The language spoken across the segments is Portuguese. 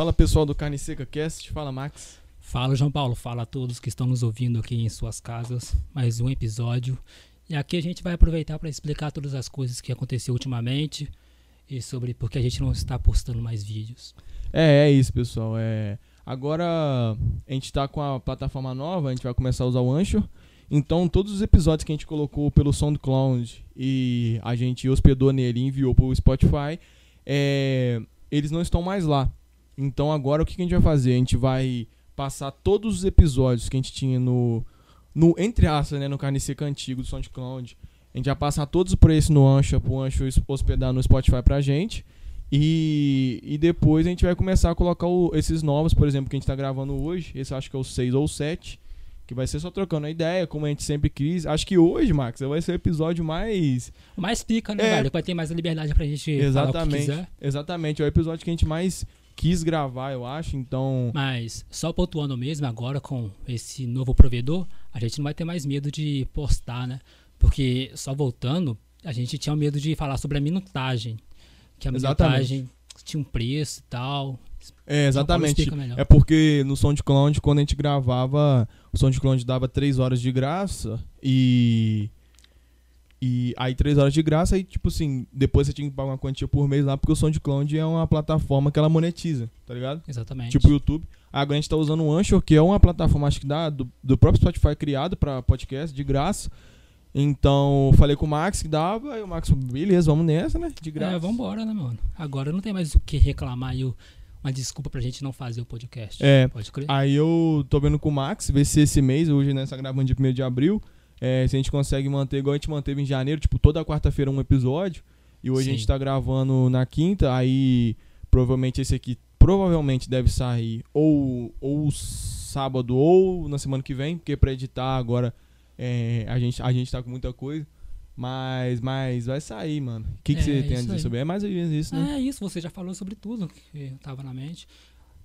Fala pessoal do Carne Seca Cast, fala Max. Fala João Paulo, fala a todos que estão nos ouvindo aqui em suas casas. Mais um episódio. E aqui a gente vai aproveitar para explicar todas as coisas que aconteceu ultimamente e sobre por que a gente não está postando mais vídeos. É, é isso, pessoal. É, agora a gente está com a plataforma nova, a gente vai começar a usar o Anchor. Então, todos os episódios que a gente colocou pelo SoundCloud e a gente hospedou nele e enviou para o Spotify, é, eles não estão mais lá. Então, agora o que a gente vai fazer? A gente vai passar todos os episódios que a gente tinha no, no entre aspas, né, no Carne Seca antigo do SoundCloud. A gente vai passar todos por esse no Anchor, pro Anchor hospedar no Spotify pra gente. E, e depois a gente vai começar a colocar o, esses novos, por exemplo, que a gente tá gravando hoje. Esse acho que é o 6 ou 7. Que vai ser só trocando a ideia, como a gente sempre quis. Acho que hoje, Max, vai ser o episódio mais. Mais pica, né, É. velho? Vai ter mais a liberdade pra gente Exatamente. Exatamente. É o episódio que a gente mais quis gravar, eu acho. Então. Mas só pontuando mesmo, agora com esse novo provedor, a gente não vai ter mais medo de postar, né? Porque só voltando, a gente tinha medo de falar sobre a minutagem. Que a Exatamente. minutagem tinha um preço e tal. É, exatamente. explica melhor. É porque no SoundCloud, quando a gente gravava, o SoundCloud dava 3 horas de graça e. E aí 3 horas de graça e tipo assim, depois você tinha que pagar uma quantia por mês lá, porque o SoundCloud é uma plataforma que ela monetiza, tá ligado? Exatamente. Tipo o YouTube. Agora a gente tá usando o Anchor, que é uma plataforma, acho que dá, do, do próprio Spotify criado pra podcast, de graça. Então, falei com o Max que dava, aí o Max, beleza, vamos nessa, né? De graça. É, vambora, né, mano? Agora não tem mais o que reclamar e o- uma desculpa pra gente não fazer o podcast. É. Pode crer? Aí eu tô vendo com o Max, ver se esse mês, hoje nessa gravando de 1 de abril, é, se a gente consegue manter igual a gente manteve em janeiro, tipo, toda quarta-feira um episódio. E hoje a Sim. gente tá gravando na quinta, aí provavelmente esse aqui provavelmente deve sair ou, ou sábado ou na semana que vem, porque pra editar agora é, a, gente, a gente tá com muita coisa. Mas, mas vai sair, mano. O que, que É, você tem a dizer aí. sobre? É mais ou menos isso, né? É isso, você já falou sobre tudo que tava na mente.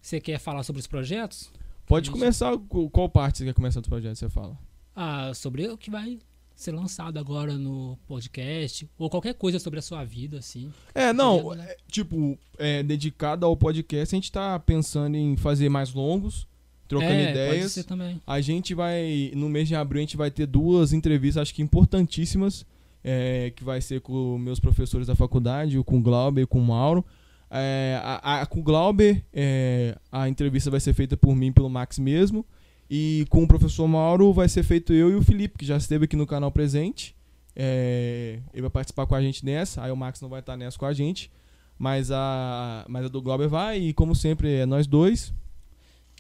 Você quer falar sobre os projetos? Pode começar. com- Qual parte você quer começar do projeto? Você fala. Ah, sobre o que vai ser lançado agora no podcast, ou qualquer coisa sobre a sua vida, assim. É, não, é, tipo, é, dedicado ao podcast, a gente tá pensando em fazer mais longos, trocando é, Pode ideias. ser também. A gente vai, no mês de abril, a gente vai ter duas entrevistas, acho que importantíssimas, é, que vai ser com meus professores da faculdade, com o Glauber e com o Mauro. É, a, a- com o Glauber, é, a entrevista vai ser feita por mim e pelo Max mesmo. E com o professor Mauro vai ser feito eu e o Felipe, que já esteve aqui no canal presente. É, ele vai participar com a gente nessa, aí o Max não vai estar nessa com a gente. Mas a, mas a do Glauber vai, e como sempre, é nós dois.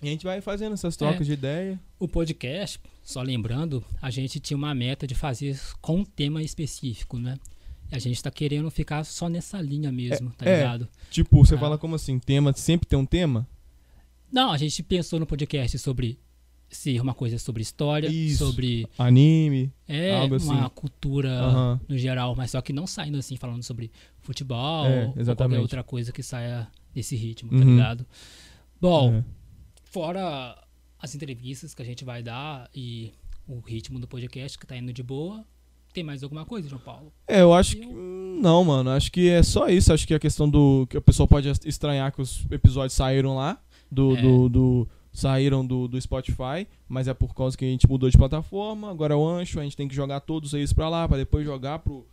E a gente vai fazendo essas trocas É. de ideia. O podcast, só lembrando, a gente tinha uma meta de fazer com um tema específico, né? E a gente tá querendo ficar só nessa linha mesmo, tá é. ligado? Tipo, você Ah. fala como assim? Tema, sempre tem um tema? Não, a gente pensou no podcast sobre ser uma coisa sobre história, Isso. sobre Anime. é, algo assim. uma cultura Aham. no geral, mas só que não saindo assim falando sobre futebol É, ou qualquer outra coisa que saia desse ritmo, tá Uhum. ligado? Bom, É. fora as entrevistas que a gente vai dar e o ritmo do podcast que tá indo de boa, tem mais alguma coisa, João Paulo? É, eu acho que. Não, mano. Acho que é só isso. Acho que a questão do. Que a pessoa pode estranhar que os episódios saíram lá. Do. É. do, do- saíram do, do Spotify. Mas é por causa que a gente mudou de plataforma. Agora é o Ancho. A gente tem que jogar todos eles pra lá. Pra depois jogar pro,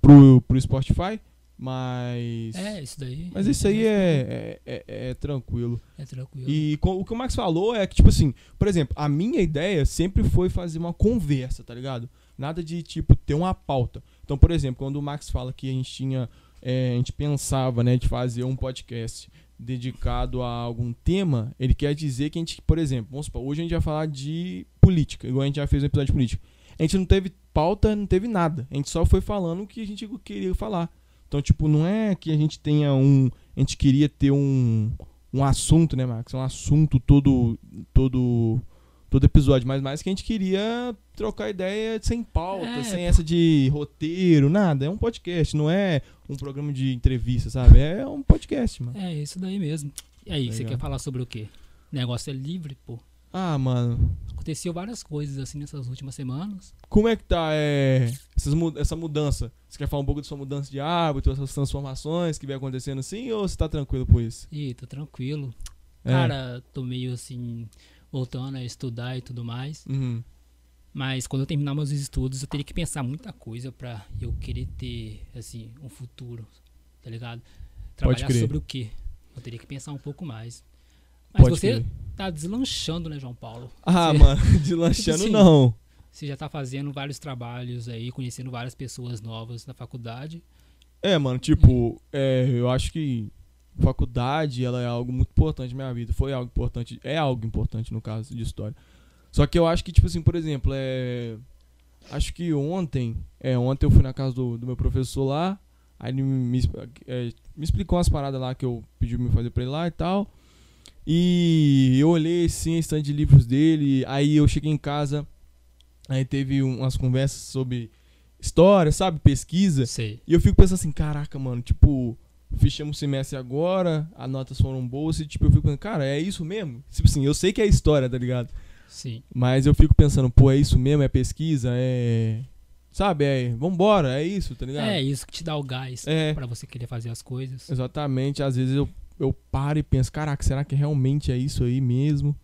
pro, pro Spotify. Mas. É, isso daí. Mas isso aí é, é, é- é tranquilo. É tranquilo. E co- o que o Max falou é que, tipo assim, por exemplo, a minha ideia sempre foi fazer uma conversa, tá ligado? Nada de, tipo, ter uma pauta. Então, por exemplo, quando o Max fala que a gente tinha. é, a gente pensava, né, de fazer um podcast dedicado a algum tema, ele quer dizer que a gente, por exemplo, vamos supor, hoje a gente vai falar de política, igual a gente já fez um episódio de política. A gente não teve pauta, não teve nada. A gente só foi falando o que a gente queria falar. Então, tipo, não é que a gente tenha um. A gente queria ter um, um assunto, né, Max? Um assunto todo. todo. Todo episódio, mas mais que a gente queria trocar ideia sem pauta, É, sem essa de roteiro, nada. É um podcast, não é um programa de entrevista, sabe? É um podcast, mano. É isso daí mesmo. E aí, Tá você quer falar sobre o quê? Negócio é livre, pô. Ah, mano. Aconteceu várias coisas assim nessas últimas semanas. Como é que tá é, mu- essa mudança? Você quer falar um pouco da sua mudança de hábito, essas transformações que vem acontecendo assim, ou você tá tranquilo por isso? Ih, tô tranquilo. É. Cara, tô meio assim, voltando a estudar e tudo mais. Uhum. Mas quando eu terminar meus estudos, eu teria que pensar muita coisa pra eu querer ter, assim, um futuro, tá ligado? Trabalhar sobre o quê? Eu teria que pensar um pouco mais. Mas Pode você crer. tá deslanchando, né, João Paulo? Ah, Você- mano, de lanchando Sim. não. Você já tá fazendo vários trabalhos aí, conhecendo várias pessoas novas na faculdade. É, mano, tipo, é, eu acho que faculdade, ela é algo muito importante na minha vida. Foi algo importante, é algo importante no caso de história. Só que eu acho que, tipo assim, por exemplo, é. Acho que ontem, é, ontem eu fui na casa do, do meu professor lá, aí ele me, me, é, me explicou umas paradas lá que eu pedi pra me fazer pra ele lá e tal. E eu olhei sim a estante de livros dele, aí eu cheguei em casa, aí teve um- umas conversas sobre história, sabe, pesquisa. Sei. E eu fico pensando assim, caraca, mano, tipo, fechamos o semestre agora, as notas foram boas, e tipo, eu fico pensando, cara, é isso mesmo? Tipo assim, eu sei que é história, tá ligado? Sim. Mas eu fico pensando, pô, é isso mesmo? É pesquisa? É. Sabe, é. Vambora, é isso, tá ligado? É isso que te dá o gás É. pra você querer fazer as coisas. Exatamente, às vezes eu, eu paro e penso, caraca, será que realmente é isso aí mesmo?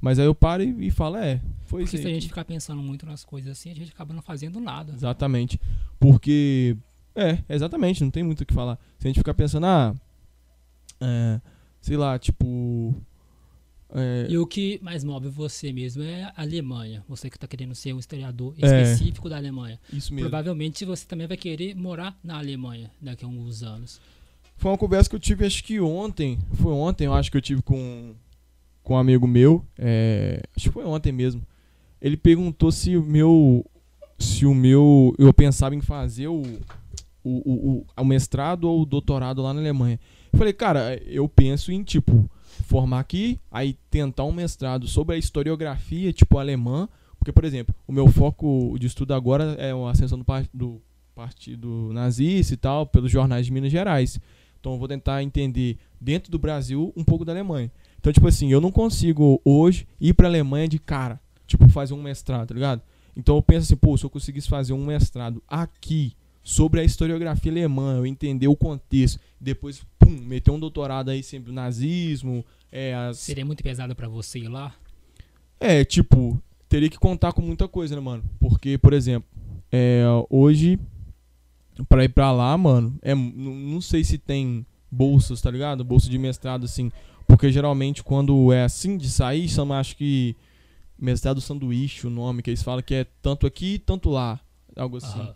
Mas aí eu paro e, e falo, é, foi Porque isso se a gente ficar pensando muito nas coisas assim, a gente acaba não fazendo nada. Exatamente. Porque. É, exatamente, não tem muito o que falar. Se a gente ficar pensando, ah. é, sei lá, tipo. é, E o que mais move você mesmo é a Alemanha. Você que tá querendo ser um historiador É. específico da Alemanha. isso mesmo. Provavelmente você também vai querer morar na Alemanha daqui a alguns anos. Foi uma conversa que eu tive, acho que ontem. Foi ontem, eu acho que eu tive com, com um amigo meu. é, acho que foi ontem mesmo. Ele perguntou se o meu. Se o meu. Eu pensava em fazer o, o, o, o- mestrado ou o doutorado lá na Alemanha. Eu falei, cara, eu penso em, tipo, formar aqui, aí tentar um mestrado sobre a historiografia, tipo, alemã. Porque, por exemplo, o meu foco de estudo agora é a ascensão do, do partido nazista e tal, pelos jornais de Minas Gerais. Então eu vou tentar entender dentro do Brasil um pouco da Alemanha. Então, tipo assim, eu não consigo hoje ir pra Alemanha de cara, tipo, fazer um mestrado, tá ligado? Então eu penso assim, pô, se eu conseguisse fazer um mestrado aqui sobre a historiografia alemã, eu entender o contexto, depois, pum, meter um doutorado aí sempre o nazismo, é, as, Seria muito pesado pra você ir lá? é, tipo, teria que contar com muita coisa, né, mano? Porque, por exemplo, é, hoje, pra ir pra lá, mano, é, não sei se tem bolsas, tá ligado? Bolsa de mestrado, assim. Porque geralmente quando é assim de sair, chama, acho que mestrado sanduíche, o nome, que eles falam que é tanto aqui, tanto lá. Algo assim. Aham.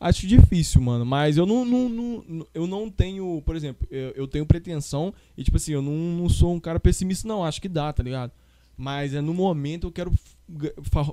Acho difícil, mano. Mas eu não, não, não- eu não tenho, por exemplo, eu, eu tenho pretensão e, tipo assim, eu não, não sou um cara pessimista, não. Acho que dá, tá ligado? Mas é no momento eu quero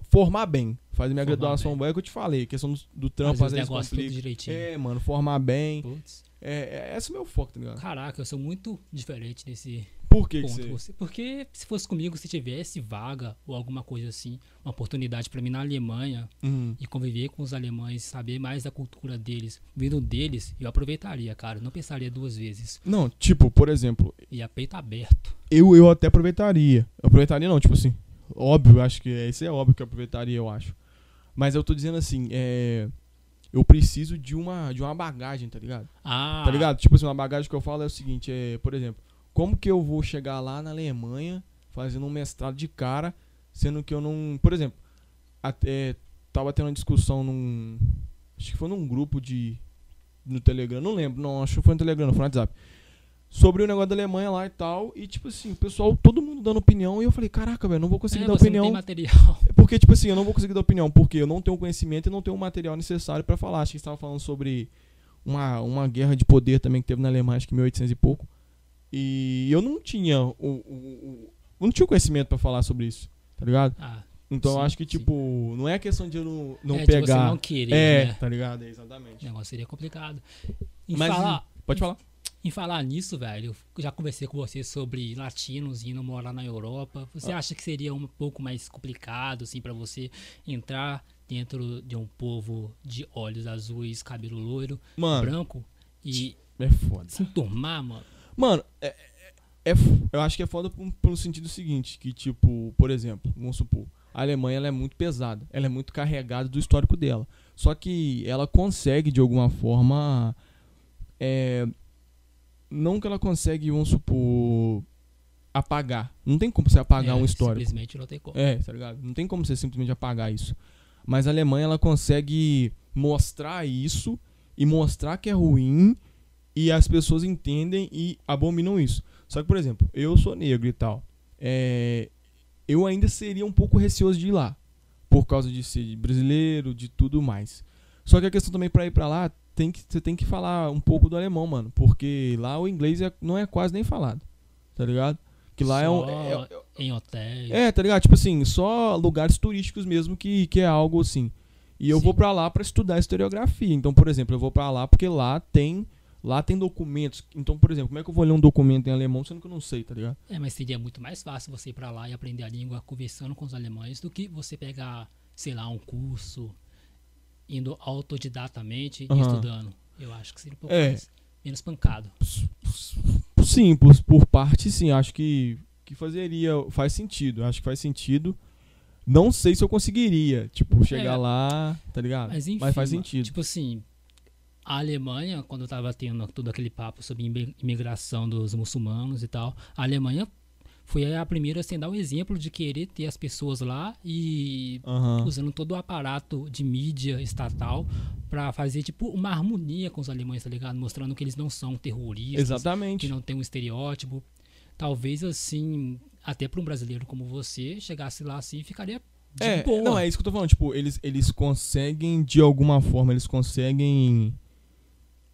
formar bem. Fazer minha Formar graduação bem. boa, é o que eu te falei. Questão do, do trampo, Fazer tudo complica. direitinho. É, mano, formar bem. Putz. É, é esse é o meu foco, tá ligado? Caraca, eu sou muito diferente nesse Por que, que você. Você, porque se fosse comigo, se tivesse vaga ou alguma coisa assim, uma oportunidade pra mim na Alemanha Uhum. e conviver com os alemães, saber mais da cultura deles, vindo deles, eu aproveitaria, cara. Não pensaria duas vezes. Não, tipo, por exemplo, E a peito aberto. eu, eu até aproveitaria. Eu aproveitaria não, tipo assim, óbvio, acho que esse é óbvio que eu aproveitaria, eu acho. Mas eu tô dizendo assim, é eu preciso de uma de uma bagagem, tá ligado? Ah, Tá ligado? Tipo assim, uma bagagem que eu falo é o seguinte, é, por exemplo, como que eu vou chegar lá na Alemanha fazendo um mestrado de cara, sendo que eu não, por exemplo, até tava tendo uma discussão num acho que foi num grupo de no Telegram, não lembro, não, acho que foi no Telegram, não foi no WhatsApp. Sobre o negócio da Alemanha lá e tal, e tipo assim, o pessoal, todo mundo dando opinião, e eu falei, caraca, velho, não vou conseguir é, dar você opinião. não tem material. Porque, tipo assim, eu não vou conseguir dar opinião, porque eu não tenho conhecimento e não tenho o material necessário pra falar. Acho que estava falando sobre uma, uma guerra de poder também que teve na Alemanha, acho que em 1800 e pouco. E eu não tinha o, o, o- eu não tinha o conhecimento pra falar sobre isso, tá ligado? Ah, Então eu Sim, acho que, sim. tipo, não é questão de eu não, não é, de você pegar. não querer, é, né? tá ligado? É, O exatamente. negócio seria complicado. Em Mas falar, Pode falar. Em falar nisso, velho, eu já conversei com você sobre latinos indo morar na Europa. Você Ah. acha que seria um pouco mais complicado, assim, pra você entrar dentro de um povo de olhos azuis, cabelo loiro, Mano, branco e é foda. se enturmar, mano? Mano, é, é- é eu acho que é foda pelo sentido seguinte, que tipo, por exemplo, vamos supor, a Alemanha ela é muito pesada, ela é muito carregada do histórico dela. Só que ela consegue de alguma forma é, não que ela consegue, vamos supor, apagar. Não tem como você apagar É, um histórico. Simplesmente não tem como. É, tá ligado? Não tem como você simplesmente apagar isso. Mas a Alemanha, ela consegue mostrar isso e mostrar que é ruim e as pessoas entendem e abominam isso. Só que, por exemplo, eu sou negro e tal. É, eu ainda seria um pouco receoso de ir lá. Por causa de ser brasileiro, de tudo mais. Só que a questão também pra ir pra lá, tem que, você tem que falar um pouco do alemão, mano. Porque lá o inglês é- não é quase nem falado. Tá ligado? Que lá é um. É- é- em hotéis. é, tá ligado? Tipo assim, só lugares turísticos mesmo que, que é algo assim. E eu Sim. vou pra lá pra estudar historiografia. Então, por exemplo, eu vou pra lá porque lá tem lá tem documentos. Então, por exemplo, como é que eu vou ler um documento em alemão sendo que eu não sei, tá ligado? É, mas seria muito mais fácil você ir pra lá e aprender a língua conversando com os alemães do que você pegar, sei lá, um curso, indo autodidatamente e estudando. Eu acho que seria um pouco É. mais, menos pancado. Sim, por, por parte sim, acho que que fazeria, faz sentido, acho que faz sentido. Não sei se eu conseguiria, tipo, chegar É. lá, tá ligado? Mas enfim, faz mano, sentido. tipo assim, a Alemanha, quando eu tava tendo todo aquele papo sobre imi- imigração dos muçulmanos e tal, a Alemanha foi a primeira assim, a dar o exemplo de querer ter as pessoas lá e Aham. usando todo o aparato de mídia estatal pra fazer tipo uma harmonia com os alemães, tá ligado? Mostrando que eles não são terroristas, Exatamente. que não tem um estereótipo. Talvez assim, até pra um brasileiro como você, chegasse lá assim, ficaria de É, boa. não, é isso que eu tô falando. Tipo, eles, eles conseguem, de alguma forma, eles conseguem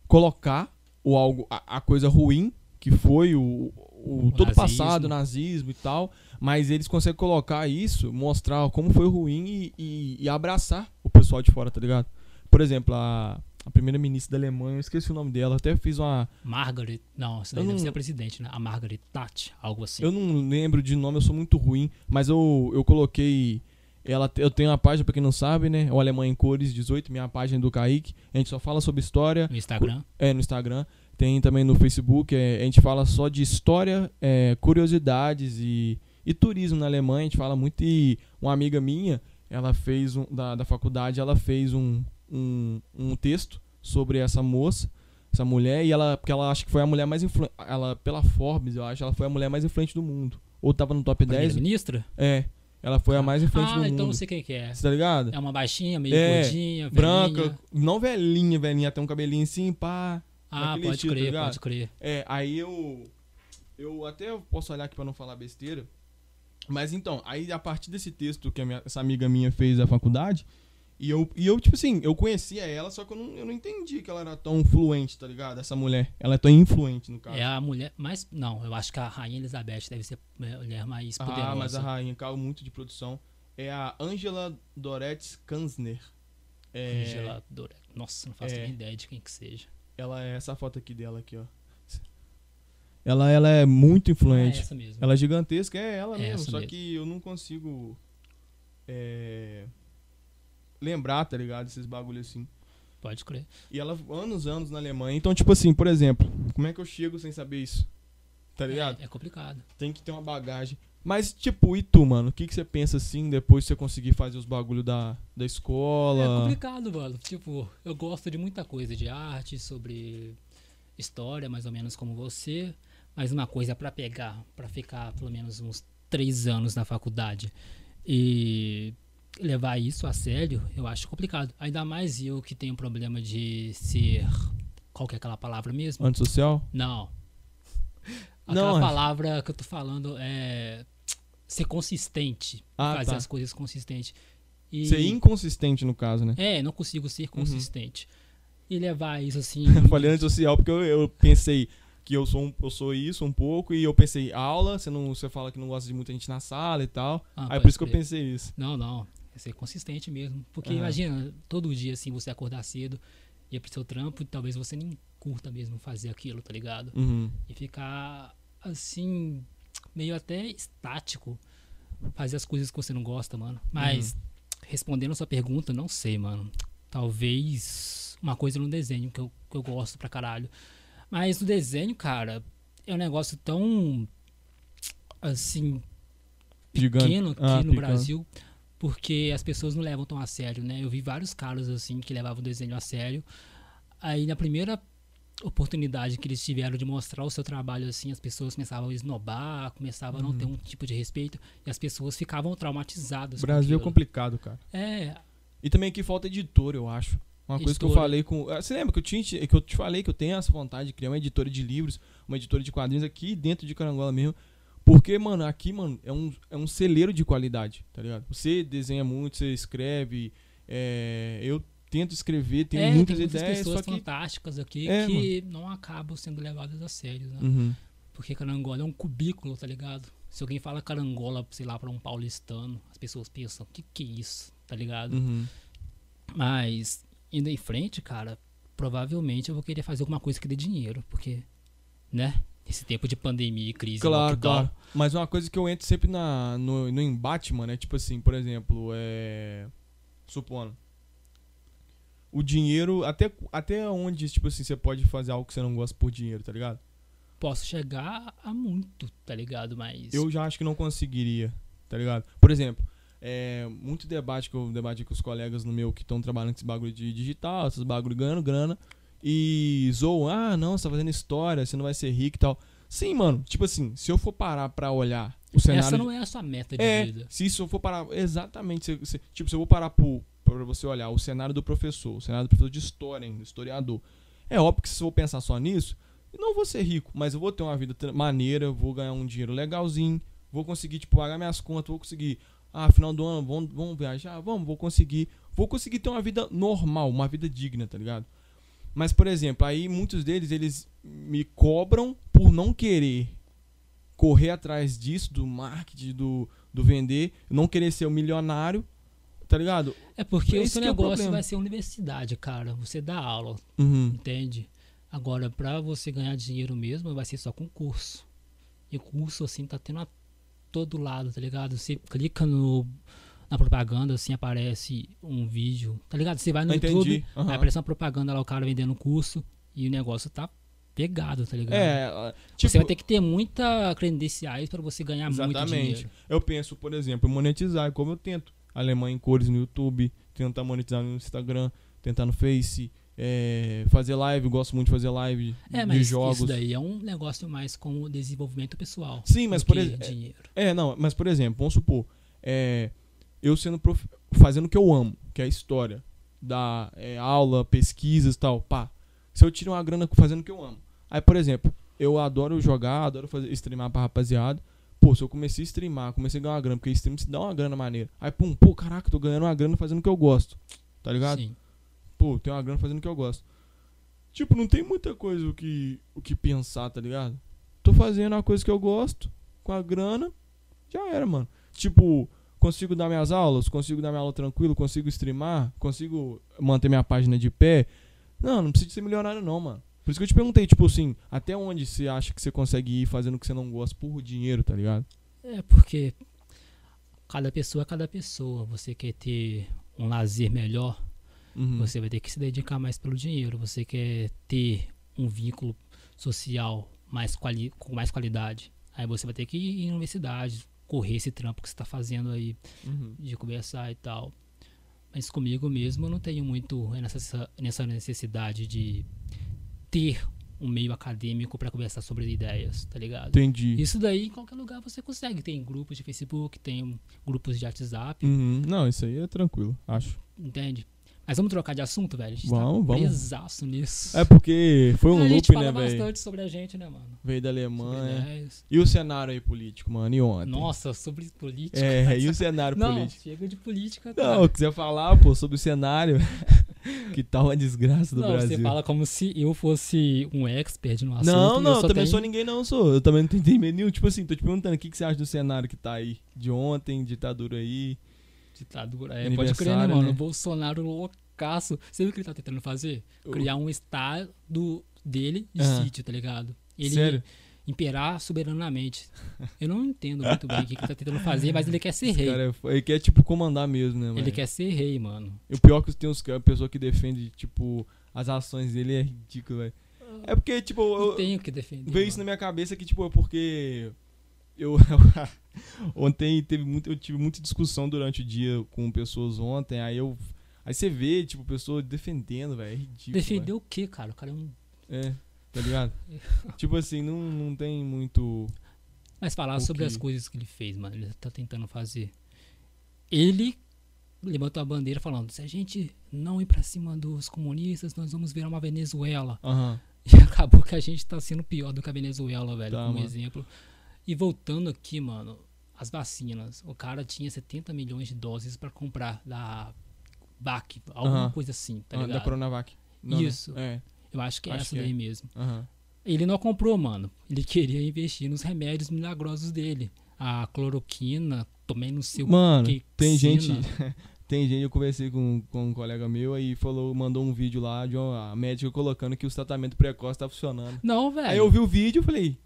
colocar o algo, a, a coisa ruim que foi o, o, O todo nazismo. passado, nazismo e tal, mas eles conseguem colocar isso, mostrar como foi ruim e, e, e abraçar o pessoal de fora, tá ligado? Por exemplo, a, a primeira ministra da Alemanha, eu esqueci o nome dela, até fiz uma. Margaret, não, essa daí Eu deve não- ser a presidente, né? A Margaret Thatcher, algo assim. Eu não lembro de nome, eu sou muito ruim, mas eu, eu coloquei. Ela, eu tenho uma página, pra quem não sabe, né? O Alemanha em Cores 18, minha página do Kaique. A gente só fala sobre história. No Instagram. É, no Instagram. Tem também no Facebook. é, a gente fala só de história, é, curiosidades e, e turismo na Alemanha. A gente fala muito. E uma amiga minha, ela fez um, da, da faculdade, ela fez um, um, um texto sobre essa moça, essa mulher, e ela, porque ela acha que foi a mulher mais influente. Ela, pela Forbes, eu acho, ela foi a mulher mais influente do mundo. Ou tava no top 10. Primeira-ministra? É. Ela foi a mais influente Ah, do então mundo. não sei quem que é. Você tá ligado? É uma baixinha, meio É, gordinha, Branca, não velhinha, velhinha, tem um cabelinho assim, pá. Ah, pode estilo, tá crer, ligado? pode crer. É, aí eu. Eu até posso olhar aqui pra não falar besteira. Mas então, aí a partir desse texto que a minha- essa amiga minha fez da faculdade, e eu, e eu, tipo assim, eu conhecia ela, só que eu não, eu não entendi que ela era tão fluente, tá ligado? Essa mulher. Ela é tão influente, no caso. É a mulher mais. Não, eu acho que a Rainha Elizabeth deve ser a mulher mais poderosa. ah, mas a rainha caiu muito de produção. É a Angela Doretz Kanzner. É, Angela Dore- Nossa, não faço É. nem ideia de quem que seja. Ela é essa foto aqui dela aqui, ó. Ela, ela é muito Ah, é influente. essa mesmo. Ela é gigantesca, é ela É mesmo. Só mesmo. que eu não consigo é, lembrar, tá ligado? Esses bagulho assim. Pode crer. E ela anos, anos na Alemanha. Então, tipo assim, por exemplo, como é que eu chego sem saber isso? Tá ligado? É, é complicado. Tem que ter uma bagagem. Mas, tipo, e tu, mano? O que, que você pensa assim depois de você conseguir fazer os bagulho da, da É escola? complicado, mano. Tipo, eu gosto de muita coisa de arte, sobre história, mais ou menos como você. Mas uma coisa pra pegar, pra ficar pelo menos uns três anos na faculdade e levar isso a sério, eu acho complicado. Ainda mais eu que tenho problema de ser. Qual que é aquela palavra mesmo? Antissocial? Não. Não, Aquela é- palavra que eu tô falando é ser consistente. Ah, fazer tá. as coisas consistente. E, Ser inconsistente, no caso, né? É, não consigo ser consistente. E levar isso assim. Eu falei antissocial porque eu, eu pensei que eu sou, um- eu sou isso um pouco e eu pensei aula, você, não, você fala que não gosta de muita gente na sala e tal. Ah, aí por isso que eu pensei isso. Não, não. É ser consistente mesmo. Porque Aham. imagina, todo dia assim, você acordar cedo, ir pro seu trampo e talvez você nem curta mesmo fazer aquilo, tá ligado? Uhum. E ficar assim, meio até estático. Fazer as coisas que você não gosta, mano. Mas, respondendo a sua pergunta, não sei, mano. Talvez uma coisa no desenho que eu, que eu gosto pra caralho. Mas o desenho, cara, é um negócio tão. Assim, Gigante. pequeno aqui Ah, no pequeno. Brasil, porque as pessoas não levam tão a sério, né? Eu vi vários caras assim que levavam o desenho a sério. Aí na primeira oportunidade que eles tiveram de mostrar o seu trabalho assim, as pessoas começavam a esnobar, começavam a não ter um tipo de respeito e as pessoas ficavam traumatizadas. com Brasil é aquilo. complicado, cara. É, E também aqui falta editor, eu acho. Uma coisa que eu Editora. falei com. Ah, Você lembra que eu, tinha, que eu te falei que eu tenho essa vontade de criar uma editora de livros, uma editora de quadrinhos aqui dentro de Carangola mesmo. Porque, mano, aqui, mano, é um, é um celeiro de qualidade, tá ligado? Você desenha muito, você escreve. é, eu tento escrever, tenho é, muitas tem muitas ideias, pessoas que. fantásticas aqui É, que não acabam sendo levadas a sério, né? Uhum. Porque carangola é um cubículo, tá ligado? Se alguém fala carangola, sei lá, pra um paulistano, as pessoas pensam, que que é isso, tá ligado? Uhum. Mas, indo em frente, cara, provavelmente eu vou querer fazer alguma coisa que dê dinheiro, porque, né? Esse tempo de pandemia e crise, Claro, claro. Mas uma coisa que eu entro sempre na, no, no embate, mano, é tipo assim, por exemplo, é. Supondo. O dinheiro, até, até onde, tipo assim, você pode fazer algo que você não gosta por dinheiro, tá ligado? posso chegar a muito, tá ligado? Mas. Eu já acho que não conseguiria, tá ligado? Por exemplo, é, muito debate que eu debati com os colegas no meu que estão trabalhando com esse bagulho de digital, esses bagulho ganhando grana, e zoam, ah, não, você tá fazendo história, você não vai ser rico e tal. Sim, mano, tipo assim, se eu for parar pra olhar o cenário. Essa não é a sua meta de É, vida. se isso eu for parar. Exatamente. se- se- tipo, se eu vou parar pro, pra você olhar o cenário do professor, o cenário do professor de história ainda, historiador. É óbvio que se eu vou pensar só nisso, eu não vou ser rico, mas eu vou ter uma vida maneira, vou ganhar um dinheiro legalzinho, vou conseguir, tipo, pagar minhas contas, vou conseguir. Ah, final do ano, vamos, vamos viajar, vamos, vou conseguir. Vou conseguir ter uma vida normal, uma vida digna, tá ligado? Mas, por exemplo, aí muitos deles, eles me cobram por não querer correr atrás disso, do marketing, do, do vender, não querer ser um milionário, tá ligado? É porque o Esse seu que é o negócio vai ser universidade, cara. Você dá aula, Uhum. entende? Agora, pra você ganhar dinheiro mesmo, vai ser só com curso. E curso, assim, tá tendo a todo lado, tá ligado? Você clica no, na propaganda, assim, aparece um vídeo, tá ligado? Você vai no Eu YouTube, entendi. aham. aí aparece uma propaganda lá, o cara vendendo curso, e o negócio tá pegado, tá ligado? É, tipo, você vai ter que ter muita credenciais pra você ganhar muito exatamente. dinheiro. Eu penso, por exemplo, em monetizar, como eu tento. Alemanha em cores no YouTube, tentar monetizar no Instagram, tentar no Face, é, fazer live, gosto muito de fazer live É, de mas jogos. isso daí é um negócio mais com o desenvolvimento pessoal. Sim, mas por exemplo, dinheiro. É, não, mas por exemplo, vamos supor, é, eu sendo prof... fazendo o que eu amo, que é a história, da é, aula, pesquisas e tal, pá. Se eu tiro uma grana fazendo o que eu amo. Aí, por exemplo, eu adoro jogar, adoro fazer streamar pra rapaziada. Pô, se eu comecei a streamar, comecei a ganhar uma grana, porque stream se dá uma grana maneira. Aí, pum, pô, caraca, tô ganhando uma grana fazendo o que eu gosto. Tá ligado? Sim. Pô, tem uma grana fazendo o que eu gosto. Tipo, não tem muita coisa o que, o que pensar, tá ligado? Tô fazendo uma coisa que eu gosto, com a grana, já era, mano. Tipo, consigo dar minhas aulas, consigo dar minha aula tranquilo, consigo streamar, consigo manter minha página de pé. Não, não precisa ser milionário não, mano. Por isso que eu te perguntei, tipo assim, até onde você acha que você consegue ir fazendo o que você não gosta por dinheiro, tá ligado? É porque cada pessoa é cada pessoa. Você quer ter um lazer melhor, Uhum. você vai ter que se dedicar mais pelo dinheiro. Você quer ter um vínculo social mais quali com mais qualidade. Aí você vai ter que ir em universidade, correr esse trampo que você está fazendo aí, Uhum. de conversar e tal. Mas comigo mesmo eu não tenho muito nessa, nessa necessidade de ter um meio acadêmico para conversar sobre ideias, tá ligado? Entendi. Isso daí em qualquer lugar você consegue. Tem grupos de Facebook, tem grupos de WhatsApp, Uhum. Não, isso aí é tranquilo, acho. entende? Mas vamos trocar de assunto, velho? A gente Vamos, tá vamos. nisso. É porque foi um a gente loop, fala né, velho? bastante sobre a gente, né, mano? Veio da Alemanha. E o cenário aí político, mano? E ontem? Nossa, sobre política. É, e o cenário Não, político? chega de política. Não, cara. quiser falar, pô, sobre o cenário, que tá uma desgraça do Não, Brasil. você fala como se eu fosse um expert no assunto. não, não, eu eu também tenho- sou ninguém não, sou. Eu também não tenho entendimento nenhum. Tipo assim, tô te perguntando, o que, que você acha do cenário que tá aí? De ontem, ditadura aí. Ditadura. É, pode crer, né, mano? né? Bolsonaro loucaço. Você viu o que ele tá tentando fazer? Criar um estado dele de Aham. sítio, tá ligado? Ele Sério? imperar soberanamente. Eu não entendo muito bem o que ele tá tentando fazer, mas ele quer ser rei. Cara, é ele quer, tipo, comandar mesmo, né, Ele velho? quer ser rei, mano. E o pior é que tem uns ca- pessoa que defende, tipo, as ações dele é ridículo, velho. É porque, tipo, Eu eu, tenho que defender. veio isso na mano. minha cabeça que, tipo, é porque eu ontem teve muito, eu tive muita discussão durante o dia com pessoas ontem, aí eu aí você vê, tipo, pessoa defendendo, velho, é ridículo. Defender o quê, cara? O cara é um. É. tá ligado? tipo assim, não, não tem muito. Mas falar sobre que- as coisas que ele fez, mano. Ele tá tentando fazer. Ele levantou a bandeira falando: se a gente não ir pra cima dos comunistas, nós vamos virar uma Venezuela. Aham. E acabou que a gente tá sendo pior do que a Venezuela, velho, Tá, como mano. exemplo. E voltando aqui, mano, as vacinas. O cara tinha 70 milhões de doses pra comprar da VAC, alguma coisa assim, tá Ah, da ligado? Coronavac. Não, né? Isso. É. Eu acho que é Acho essa que daí é. mesmo. Ele não comprou, mano. Ele queria investir nos remédios milagrosos dele. A cloroquina, tomei no seu Mano, que tem gente. tem gente, eu conversei com, com um colega meu aí falou, mandou um vídeo lá de uma médica colocando que os tratamentos precoces tá funcionando. Não, velho. Aí eu vi o vídeo e falei,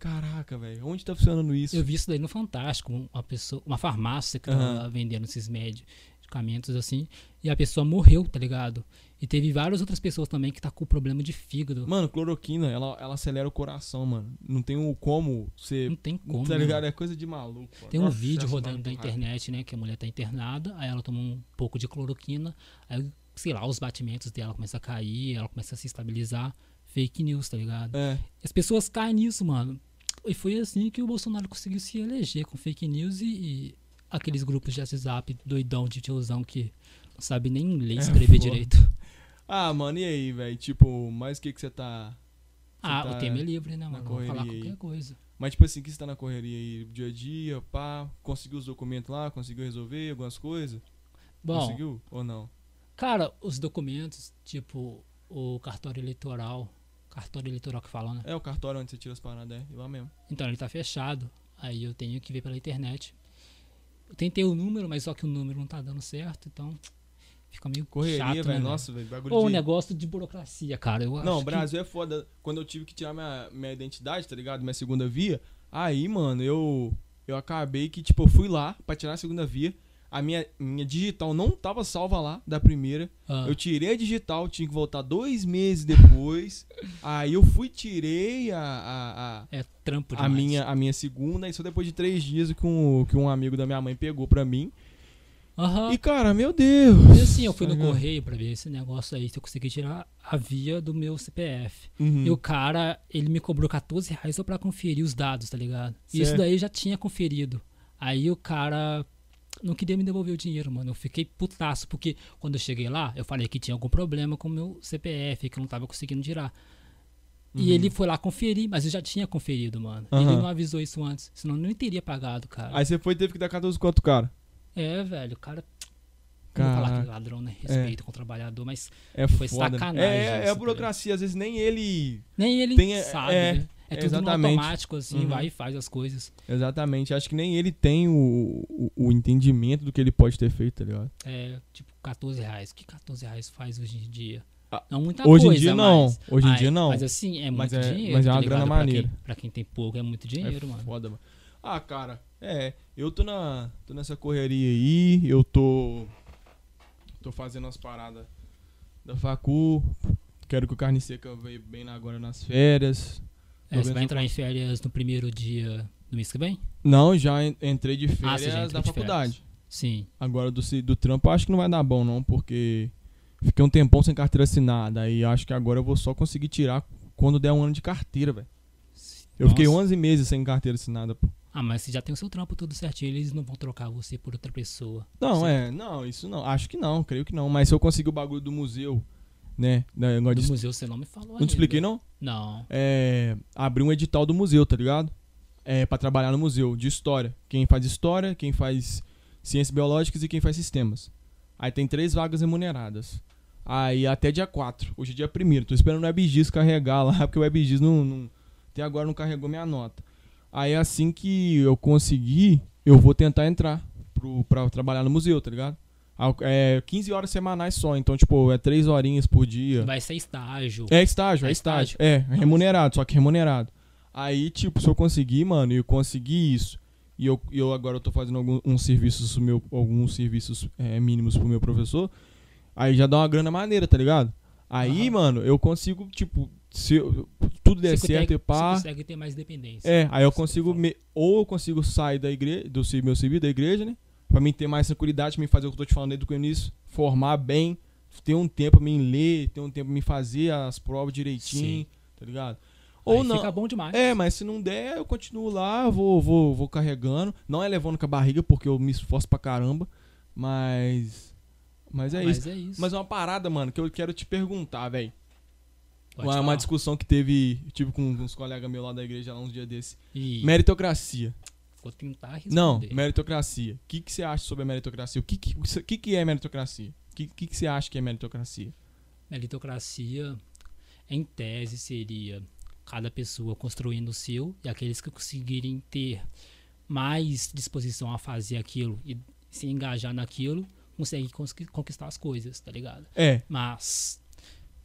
caraca, velho, onde tá funcionando isso? Eu vi isso daí no Fantástico, uma pessoa, uma farmácia que tava vendendo esses medicamentos assim, e a pessoa morreu, tá ligado? E teve várias outras pessoas também que tá com problema de fígado. Mano, cloroquina, ela, ela acelera o coração, mano. Não tem o como você. Não tem como. tá ligado? É coisa de maluco. mano. Tem um Nossa, vídeo rodando tá na internet, né? Que a mulher tá internada, aí ela toma um pouco de cloroquina, aí, sei lá, os batimentos dela começam a cair, ela começa a se estabilizar. Fake news, tá ligado? É, As pessoas caem nisso, mano. E foi assim que o Bolsonaro conseguiu se eleger com fake news e, e aqueles grupos de WhatsApp doidão de tiozão que não sabe nem ler e É escrever foda. direito. Ah, mano, e aí, velho? Tipo, mas o que que você tá. Ah, tá o tema é livre, né, mano? Vamos falar qualquer coisa. Mas, tipo assim, que você tá na correria aí, dia a dia, pá, conseguiu os documentos lá, conseguiu resolver algumas coisas? Bom, Conseguiu ou não? cara, os documentos, tipo o cartório eleitoral, cartório eleitoral que fala, né? É o cartório onde você tira as paradas, é, lá mesmo. Então ele tá fechado. Aí eu tenho que ver pela internet. Eu tentei o número, mas só que o número não tá dando certo, então fica meio Correria, chato, né, nossa, velho, bagulho Ou o de... negócio de burocracia, cara. Eu Não, o Brasil é foda. Quando eu tive que tirar minha, minha identidade, tá ligado? Minha segunda via, aí, mano, eu eu acabei que, tipo, eu fui lá pra tirar a segunda via. A minha, minha digital não tava salva lá da primeira. ah, Eu tirei a digital, tinha que voltar dois meses depois. aí eu fui, tirei a, a, a, é trampo a minha, a minha segunda, e só depois de três dias que um, que um amigo da minha mãe pegou pra mim. Aham. E, cara, meu Deus! E assim, eu fui no ligado? correio pra ver esse negócio aí, se eu consegui tirar a via do meu CPF. Uhum. E o cara, ele me cobrou 14 reais só pra conferir os dados, tá ligado? E isso Certo. daí eu já tinha conferido. Aí o cara não queria me devolver o dinheiro, mano. Eu fiquei putaço, porque quando eu cheguei lá, eu falei que tinha algum problema com o meu CPF, que eu não tava conseguindo tirar. E Uhum. ele foi lá conferir, mas eu já tinha conferido, mano. Ele Aham. não avisou isso antes, senão eu nem teria pagado, cara. Aí você foi e teve que dar 14 conto, cara. É, velho, o cara. Não vou falar que é Caraca. ladrão, né? Respeito com o trabalhador, mas É Foi foda. né? sacanagem É, é isso, a burocracia, às vezes nem ele. nem ele Tem, é, sabe, é, né? É tudo exatamente. automático, assim, Uhum. vai e faz as coisas. Exatamente. Acho que nem ele tem o, o, o entendimento do que ele pode ter feito, tá ligado? É, tipo, 14 reais. O que 14 reais faz hoje em dia? Ah, não muita hoje em coisa, dia não. mas- Hoje em Ai, dia não. Mas assim, é muito Mas é- dinheiro. mas é tá uma grana Pra quem- maneira. Pra quem tem pouco, é muito dinheiro, é mano. foda, mano. Ah, cara, é. Eu tô, na, tô nessa correria aí. Eu tô. Tô fazendo as paradas da facu. Quero que o carne seca veio bem agora nas férias. É, você vai entrar em férias no primeiro dia do mês que vem? Não, já en- entrei de Ah, férias entrou da de faculdade. Sim. Agora do, do trampo eu acho que não vai dar bom, não, porque fiquei um tempão sem carteira assinada. E acho que agora eu vou só conseguir tirar quando der um ano de carteira, velho. Eu fiquei Nossa. 11 meses sem carteira assinada, pô. Ah, mas você já tem o seu trampo tudo certinho, eles não vão trocar você por outra pessoa. Não, Sim. é, não, isso não. Acho que não, creio que não. Mas se eu conseguir o bagulho do museu, né? negócio Do de- museu você não me falou Não ainda. te expliquei, não? Não. É. Abrir um edital do museu, tá ligado? É, pra trabalhar no museu, de história. Quem faz história, quem faz ciências biológicas e quem faz sistemas. Aí tem três vagas remuneradas. Aí até dia 4. Hoje é dia 1 Tô esperando o WebGIS carregar lá, porque o WebGIS não, não, até agora não carregou minha nota. Aí assim que eu conseguir, eu vou tentar entrar pro, pra trabalhar no museu, tá ligado? É 15 horas semanais só, então, tipo, é 3 horinhas por dia. Vai ser estágio. É estágio, é É estágio. estágio. É, remunerado, só que remunerado. Aí, tipo, se eu conseguir, mano, eu conseguir isso, e eu, eu agora eu tô fazendo algum, uns serviços meu, alguns serviços é, mínimos pro meu professor, aí já dá uma grana maneira, tá ligado? Aí, Aham. mano, eu consigo, tipo, se eu- tudo der Você certo consegue- e pá. Você consegue ter mais dependência. É, aí eu consigo, me, ou eu consigo sair da igreja, do meu serviço da igreja, né? Pra mim ter mais tranquilidade, pra mim fazer o que eu tô te falando desde o início, formar bem, ter um tempo pra mim ler, ter um tempo pra mim fazer as provas direitinho, Sim. tá ligado? Aí Ou não. Fica bom demais. É, mas se não der, eu continuo lá, vou, vou, vou carregando. Não é levando com a barriga, porque eu me esforço pra caramba. Mas. Mas é Mas isso. é isso. Mas é uma parada, mano, que eu quero te perguntar, velho. Uma, uma discussão que teve, tive com uns colegas meus lá da igreja lá uns dias desses. E Meritocracia. Vou tentar responder. Não, meritocracia. O que, que você acha sobre a meritocracia? O que, que, que, que é meritocracia? O que, que, que você acha que é meritocracia? Meritocracia, em tese, seria cada pessoa construindo o seu e aqueles que conseguirem ter mais disposição a fazer aquilo e se engajar naquilo, conseguem cons- conquistar as coisas, tá ligado? É, Mas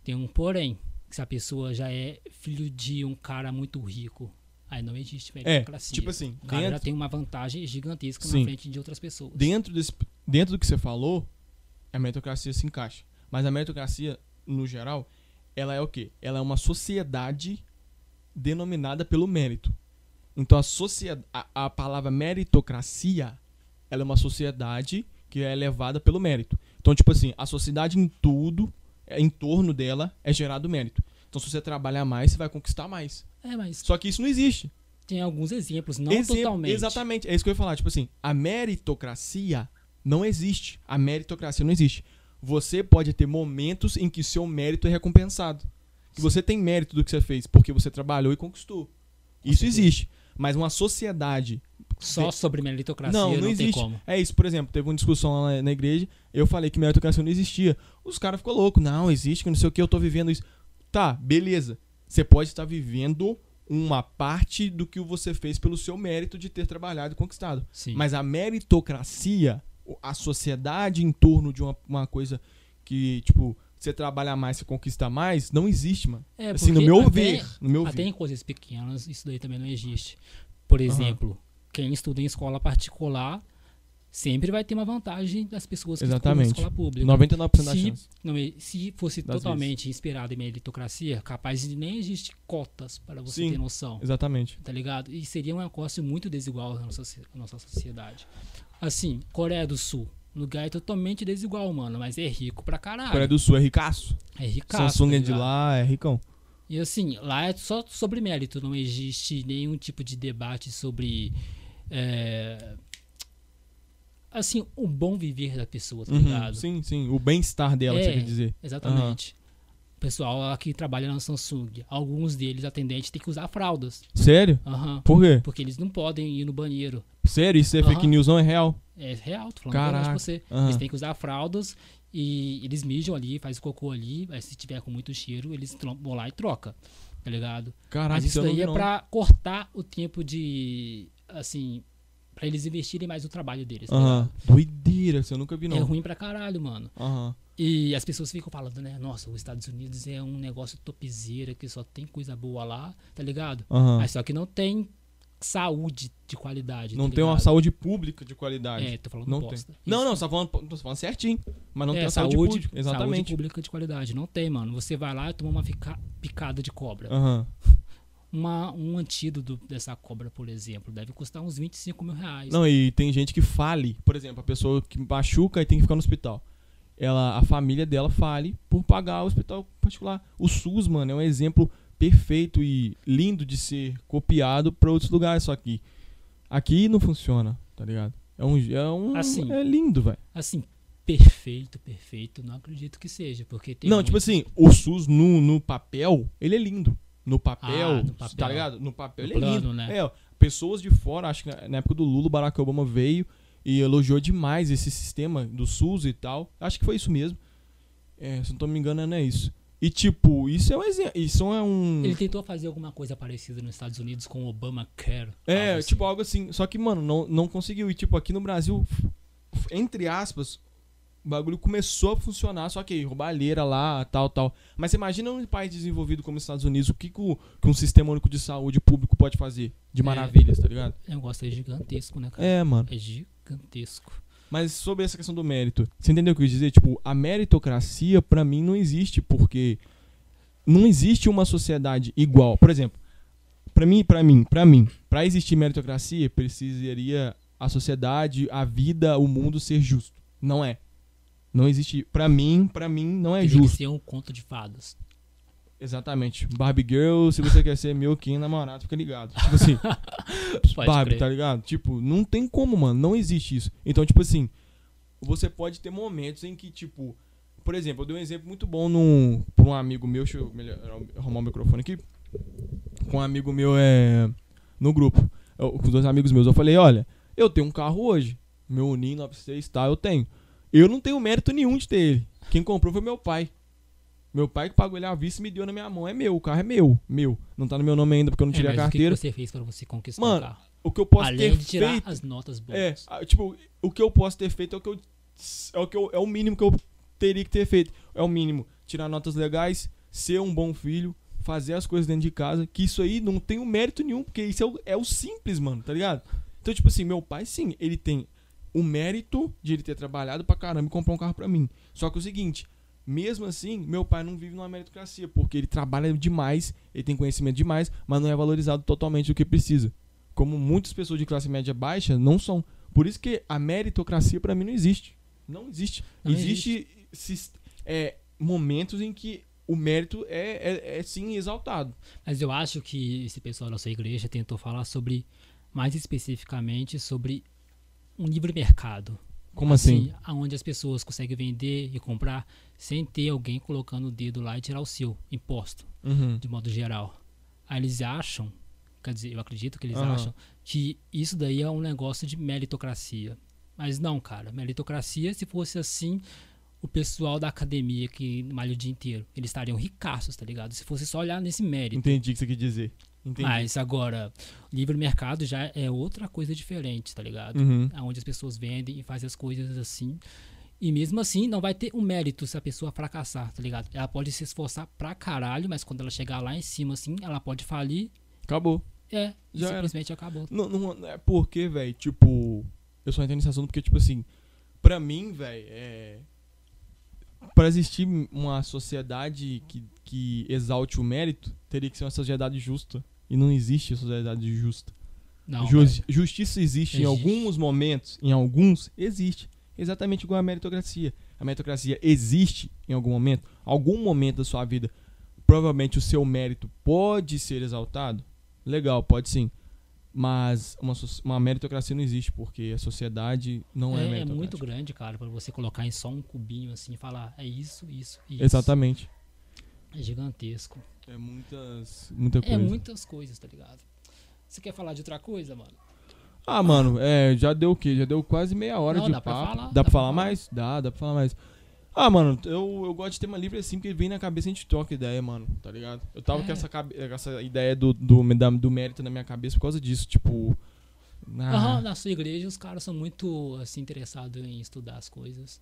tem um porém, que se a pessoa já é filho de um cara muito rico, aí não existe é. meritocracia. Tipo assim, o cara já dentro, tem uma vantagem gigantesca Sim. na frente de outras pessoas. dentro, desse, dentro do que você falou, a meritocracia se encaixa. Mas a meritocracia, no geral, ela é o quê? Ela é uma sociedade denominada pelo mérito. Então a, sociedade, a, a palavra meritocracia, ela é uma sociedade que é levada pelo mérito. Então, tipo assim, a sociedade em tudo, é, em torno dela, é gerado mérito. Então, se você trabalhar mais, você vai conquistar mais. É, mas Só que isso não existe. tem alguns exemplos, não Exemplo- totalmente. Exatamente, é isso que eu ia falar. Tipo assim, a meritocracia não existe. A meritocracia não existe. Você pode ter momentos em que seu mérito é recompensado. Que você tem mérito do que você fez, porque você trabalhou e conquistou. Isso certeza. existe. Mas uma sociedade. Só sobre meritocracia Não, não, não tem existe. como. É isso, por exemplo, teve uma discussão lá na, na igreja, eu falei que meritocracia não existia. Os caras ficou louco, não, existe, que não sei o que, eu tô vivendo isso. Tá, beleza. Você pode estar vivendo uma parte do que você fez pelo seu mérito de ter trabalhado e conquistado. Sim. Mas a meritocracia, a sociedade em torno de uma, uma coisa que, tipo, você trabalha mais, você conquista mais, não existe, mano. é, assim, no porque meu até- ver, no meu Até ver. em coisas pequenas, isso daí também não existe. Por exemplo, quem estuda em escola particular sempre vai ter uma vantagem das pessoas que Exatamente. estudam em escola pública. 99% da Se- chance. Não, se fosse Das totalmente inspirado em meritocracia, capaz de nem existe cotas para você Sim. ter noção. Exatamente. Tá ligado? E seria um negócio muito desigual na nossa, na nossa sociedade. Assim, Coreia do Sul. Lugar é totalmente desigual, mano, mas é rico pra caralho. Coreia do Sul é ricaço. É ricaço. Samsung tá é de lá, é ricão. E assim, lá é só sobre mérito, não existe nenhum tipo de debate sobre. é, assim, o bom viver da pessoa, tá Uhum, ligado? sim, sim. O bem-estar dela, É. você quer dizer. Exatamente. O pessoal que trabalha na Samsung, alguns deles, atendentes, tem que usar fraldas. Sério? Aham. Por quê? Porque eles não podem ir no banheiro. Sério? Isso é fake news, não é real? É real, tô falando Caraca. pra você. Eles têm que usar fraldas e eles mijam ali, faz cocô ali. Se tiver com muito cheiro, eles vão lá e troca. Tá ligado? Caraca, Mas isso daí é não. pra cortar o tempo de. Assim. Pra eles investirem mais no trabalho deles. tá ligado? Doideira, isso eu nunca vi, não. É ruim pra caralho, mano. Aham. E as pessoas ficam falando, né? Nossa, os Estados Unidos é um negócio topzera que só tem coisa boa lá, tá ligado? Aham. Mas só que não tem saúde de qualidade. Não tá tem uma saúde pública de qualidade. É, tô falando não bosta. tem. Não, não, você tá falando, tô falando certinho. Mas não é, tem a saúde, saúde, pública. saúde Exatamente. pública de qualidade. Não tem, mano. Você vai lá e toma uma fica- picada de cobra. Aham. Uma, um antídoto dessa cobra, por exemplo, deve custar uns 25 mil reais. Não, e tem gente que fale. Por exemplo, a pessoa que machuca e tem que ficar no hospital. Ela, a família dela fale por pagar o hospital particular. O SUS, mano, é um exemplo perfeito e lindo de ser copiado para outros lugares. Só que aqui não funciona, tá ligado? É um. É, um, Assim. é lindo, velho. Assim, perfeito, perfeito, não acredito que seja, porque tem Não, tipo muitos- assim, o SUS no, no papel, ele é lindo. No papel, Ah, no papel. tá ligado? No papel No ele é plano, lindo. né? É, pessoas de fora, acho que na, época do Lula, Barack Obama veio e elogiou demais esse sistema do SUS e tal. Acho que foi isso mesmo. É, se não tô me enganando, é isso. E tipo, isso é um exemplo. Isso é um. Ele tentou fazer alguma coisa parecida nos Estados Unidos com o Obamacare. É, algo assim. tipo algo assim. Só que, mano, não, não conseguiu. E tipo, aqui no Brasil, entre aspas, o bagulho começou a funcionar, só que roubalheira lá, tal, tal. Mas imagina um país desenvolvido como os Estados Unidos, o que, que, o- que um sistema único de saúde público pode fazer de É. maravilhas, tá ligado? O negócio é gigantesco, né, cara? É, mano. É gigantesco. Mas sobre essa questão do mérito, você entendeu o que eu quis dizer? Tipo, a meritocracia pra mim não existe, porque não existe uma sociedade igual. Por exemplo, pra mim, para mim, para mim, para existir meritocracia, precisaria a sociedade, a vida, o mundo ser justo. Não é. Não existe, Pra mim, para mim não é Teria que justo. ser um conto de fadas. Exatamente. Barbie Girl, se você quer ser meu quem namorado, fica ligado. Tipo assim, Barbie, crer. tá ligado? Tipo, não tem como, mano. Não existe isso. Então, tipo assim, você pode ter momentos em que, tipo, por exemplo, eu dei um exemplo muito bom num, pra um amigo meu, deixa eu melhorar, arrumar o microfone aqui. Com um amigo meu é, no grupo, eu- com dois amigos meus. Eu falei, olha, eu tenho um carro hoje, meu Unim 96 tá, eu tenho. Eu não tenho mérito nenhum de ter ele. Quem comprou foi meu pai. Meu pai que pagou ele à vista e me deu na minha mão. É meu, o carro é meu, meu. Não tá no meu nome ainda porque eu não É, tirei mas a o que carteira. você fez pra você conquistar Mano, o carro? O que eu posso Além ter de tirar feito as notas boas. é, tipo, o que eu posso ter feito é o que eu. É o, que eu, é o mínimo que eu teria que ter feito. É o mínimo. Tirar notas legais, ser um bom filho, fazer as coisas dentro de casa. Que isso aí não tem um mérito nenhum, porque isso é o, é o simples, mano, tá ligado? Então, tipo assim, meu pai, sim, ele tem o mérito de ele ter trabalhado pra caramba e comprar um carro pra mim. Só que é o seguinte. Mesmo assim, meu pai não vive numa meritocracia, porque ele trabalha demais, ele tem conhecimento demais, mas não é valorizado totalmente o que precisa. Como muitas pessoas de classe média baixa não são. Por isso que a meritocracia pra mim não existe. Não existe. Não existe sis- é, momentos em que o mérito é, é, é sim exaltado. Mas eu acho que esse pessoal da sua igreja tentou falar sobre, mais especificamente, sobre um livre mercado. Como assim? Onde as pessoas conseguem vender e comprar sem ter alguém colocando o dedo lá e tirar o seu imposto, Uhum. de modo geral. Aí eles acham, quer dizer, eu acredito que eles Aham. acham, que isso daí é um negócio de meritocracia. Mas não, cara. Meritocracia, se fosse assim, o pessoal da academia que malha o dia inteiro, eles estariam ricaços, tá ligado? Se fosse só olhar nesse mérito. Entendi o que você quer dizer. Entendi. Mas agora, livre mercado já é outra coisa diferente, tá ligado? Uhum. Onde as pessoas vendem e fazem as coisas assim. E mesmo assim, não vai ter um mérito se a pessoa fracassar, tá ligado? Ela pode se esforçar pra caralho, mas quando ela chegar lá em cima, assim, ela pode falir. Acabou. É, Já era. simplesmente acabou. Não, não é porque, velho, tipo. Eu só entendo esse assunto porque, tipo assim, pra mim, velho, é. Pra existir uma sociedade que, que exalte o mérito, teria que ser uma sociedade justa. E não existe sociedade justa. Não, Jus- justiça existe, em Existe. alguns momentos, em alguns, existe. Exatamente igual a meritocracia. A meritocracia existe em algum momento. Algum momento da sua vida, provavelmente o seu mérito pode ser exaltado. Legal, pode sim. Mas uma, uma meritocracia não existe, porque a sociedade não é, é, é meritocrática. muito grande, cara, pra você colocar em só um cubinho assim e falar, é isso, isso, isso. Exatamente. É gigantesco. É muitas, muita É coisa. muitas coisas, tá ligado? Você quer falar de outra coisa, mano? Ah, mano, é, já deu o quê? Já deu quase meia hora Não, de dá pra papo. falar, dá, pra falar falar. mais? Dá, dá pra falar mais. Ah, mano, eu, eu gosto de tema livre assim, porque vem na cabeça e a gente troca ideia, mano, tá ligado? Eu tava É. com essa, essa ideia do, do, da- do mérito na minha cabeça por causa disso, tipo. ah, Aham, na sua igreja os caras são muito assim interessados em estudar as coisas.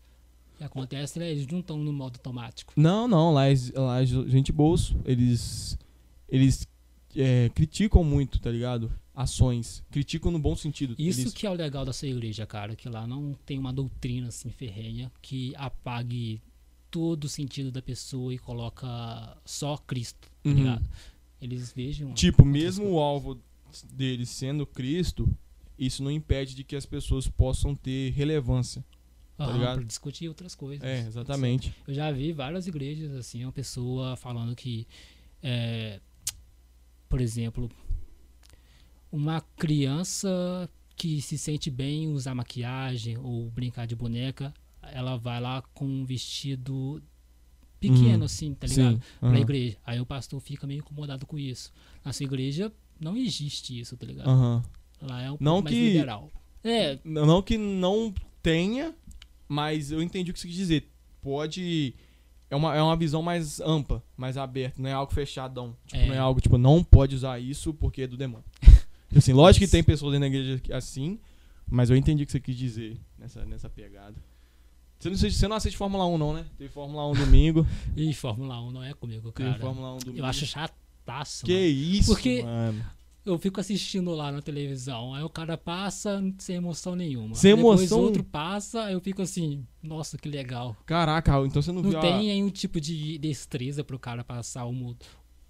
Que acontece é eles não estão no modo automático. Não, não, lá é, lá é gente bolso. Eles. Eles é, criticam muito, tá ligado? Ações. Criticam no bom sentido. Isso Eles- que é o legal da sua igreja, cara, que lá não tem uma doutrina assim ferrenha que apague todo o sentido da pessoa e coloca só Cristo, tá Uhum. ligado? Eles vejam Tipo, mesmo o alvo deles sendo Cristo, isso não impede de que as pessoas possam ter relevância. Tá Aham, ligado? pra discutir outras coisas. É, exatamente. Eu já vi várias igrejas assim, uma pessoa falando que, é, por exemplo, uma criança que se sente bem em usar maquiagem ou brincar de boneca, ela vai lá com um vestido pequeno Uhum. assim, tá ligado? Sim. Pra aham. igreja. Aí o pastor fica meio incomodado com isso. Na sua igreja não existe isso, tá ligado? Aham. Lá é um Não pouco mais que- liberal. É, Não que não tenha, mas eu entendi o que você quis dizer. Pode. É uma, é uma visão mais ampla, mais aberta, não é algo fechadão. Tipo, É. não é algo tipo, não pode usar isso porque é do demônio. Assim, lógico que tem pessoas dentro da igreja assim, mas eu entendi o que você quis dizer nessa, nessa pegada. Você não, assiste- você não assiste Fórmula 1, não, né? Teve Fórmula 1 domingo. e Fórmula 1 não é comigo, Teve cara. Fórmula 1 domingo. Eu acho chataço. Que mano. isso, Porque- mano. Eu fico assistindo lá na televisão, aí o cara passa sem emoção nenhuma. Sem Aí Depois emoção? outro passa, eu fico assim, nossa, que legal. Caraca, então você não, Não viu a- tem nenhum tipo de destreza pro cara passar o.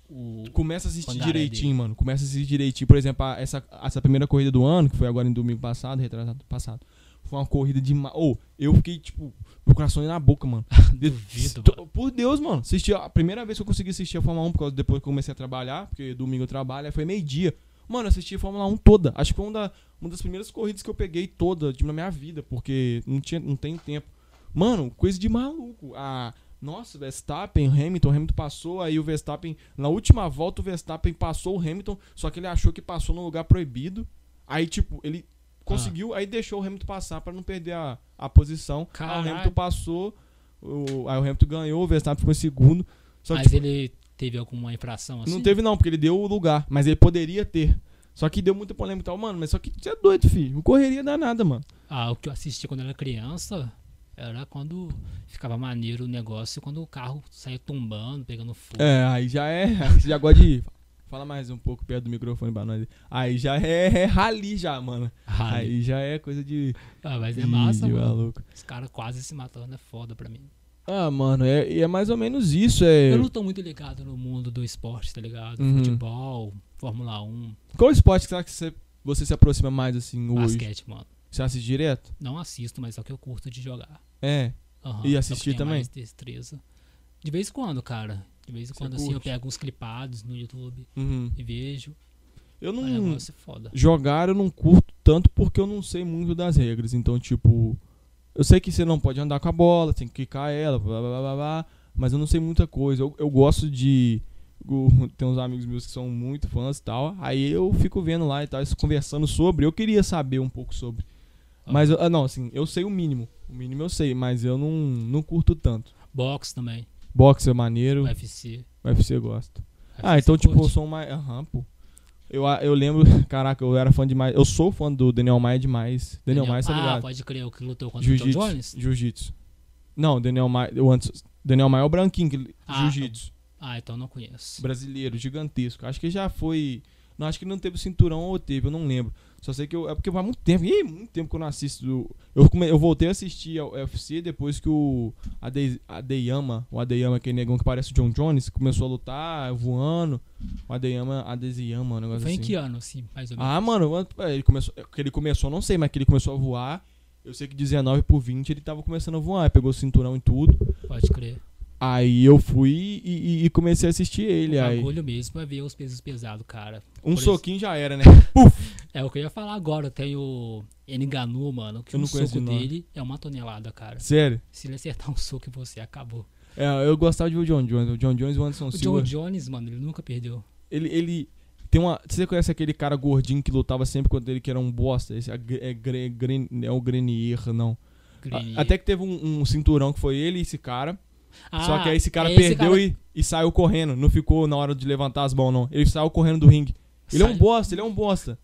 o Começa a assistir direitinho, mano. Começa a assistir direitinho. Por exemplo, a- essa, essa primeira corrida do ano, que foi agora em domingo passado, retrasado passado, foi uma corrida de. Ô, eu fiquei, tipo, meu coração na boca, mano. Duvido, mano. Por Deus, mano. Assisti, a primeira vez que eu consegui assistir a Fórmula 1, por causa depois que eu comecei a trabalhar, porque domingo eu trabalho, aí foi meio-dia. Mano, eu assisti a Fórmula 1 toda. Acho que foi uma, da- uma das primeiras corridas que eu peguei toda tipo, na minha vida, porque não, tinha, não tem tempo. Mano, coisa de maluco. Ah, nossa, Verstappen, Hamilton, Hamilton passou, aí o Verstappen, na última volta o Verstappen passou o Hamilton, só que ele achou que passou no lugar proibido. Aí, tipo, ele conseguiu, aí deixou o Hamilton passar pra não perder a, a posição. Aí o Caralho. Hamilton passou, o, aí o Hamilton ganhou, o Verstappen ficou em segundo. Só que, Mas tipo, ele teve alguma infração assim? não teve não, porque ele deu o lugar, mas ele poderia ter. Só que deu muita polêmica e tal, mano, mas só que você é doido, filho. Não correria danada, mano. Ah, o que eu assisti quando era criança era quando ficava maneiro o negócio, quando o carro saía tombando, pegando fogo. É, aí já é. Aí você já gosta de. Fala mais um pouco perto do microfone pra nós. Aí já é, é rali já, mano. Rally. Aí já é coisa de. Ah, mas é massa, Ih, mano. maluco. Os caras quase se matando é foda pra mim. Ah, mano, é, é mais ou menos isso. É... Eu não tô muito ligado no mundo do esporte, tá ligado? Uhum. Futebol, Fórmula 1, Qual esporte que você, você se aproxima mais assim hoje? basquete, mano. Você assiste direto? Não assisto, mas é o que eu curto de jogar. É. Aham, E assistir também? mais destreza. De vez em quando, cara. De vez em Você quando, assim, eu pego uns clipados no YouTube Uhum. e vejo. Eu não. é foda. Jogar eu não curto tanto porque eu não sei muito das regras. Então, tipo. Eu sei que você não pode andar com a bola, tem que quicar ela, blá blá blá blá, blá mas eu não sei muita coisa. Eu, eu gosto de. Tem uns amigos meus que são muito fãs e tal. Aí eu fico vendo lá e tal, conversando sobre. Eu queria saber um pouco sobre. Mas, eu- ah, não, assim, eu sei o mínimo. O mínimo eu sei, mas eu não, não curto tanto. Box também, Boxe é maneiro, UFC. UFC eu gosto. Ah, UFC então, tipo, eu curte? sou mais. Aham, pô. Eu, eu lembro, caraca, eu era fã demais. Eu sou fã do Daniel Maia demais. Daniel, Maia, tá Ah, ligado? pode crer, o que lutou contra o John. Jones? Jiu-jitsu. Não, Daniel Maia. Eu antes, Daniel Maia é o branquinho, que- Ah, jiu-jitsu. Ah, então não conheço. Brasileiro, gigantesco. Acho que já foi. Não, acho que não teve cinturão ou teve, eu não lembro. Só sei que eu. É porque faz muito tempo. Ih, muito tempo que eu não assisto. Eu, come- eu voltei a assistir ao UFC depois que o Ade, Adeyama, o Adeyama, aquele negão que parece o John Jones, começou a lutar voando. O Adeyama, Adesiyama, um negócio Foi assim. em que ano, assim, mais ou menos? Ah, mano, an- é, ele começou. é, Que ele começou, não sei, mas que ele começou a voar. Eu sei que 19 por 20 ele tava começando a voar, pegou o cinturão e tudo. Pode crer. Aí eu fui e, e- comecei a assistir ele. o Aí, bagulho mesmo é ver os pesos pesados, cara. um por soquinho já era, né? É o que eu ia falar agora. Tem o Enganu, mano, que Eu o soco o dele é uma tonelada, cara. Sério. Se ele acertar um soco em você, acabou. É, eu gostava de ver o John Jones. O John Jones e o Anderson O Silva. John Jones, mano, ele nunca perdeu. Ele, ele tem uma. Você conhece aquele cara gordinho que lutava sempre contra ele, que era um bosta? Esse é, é, Gren- é o Grenier, não. Grenier. A- Até que teve um, um cinturão que foi ele e esse cara. Só Ah, que aí esse cara é perdeu cara- E, e saiu correndo. Não ficou na hora de levantar as mãos, não. Ele saiu correndo do ringue. Ele é um bosta, ele é um bosta.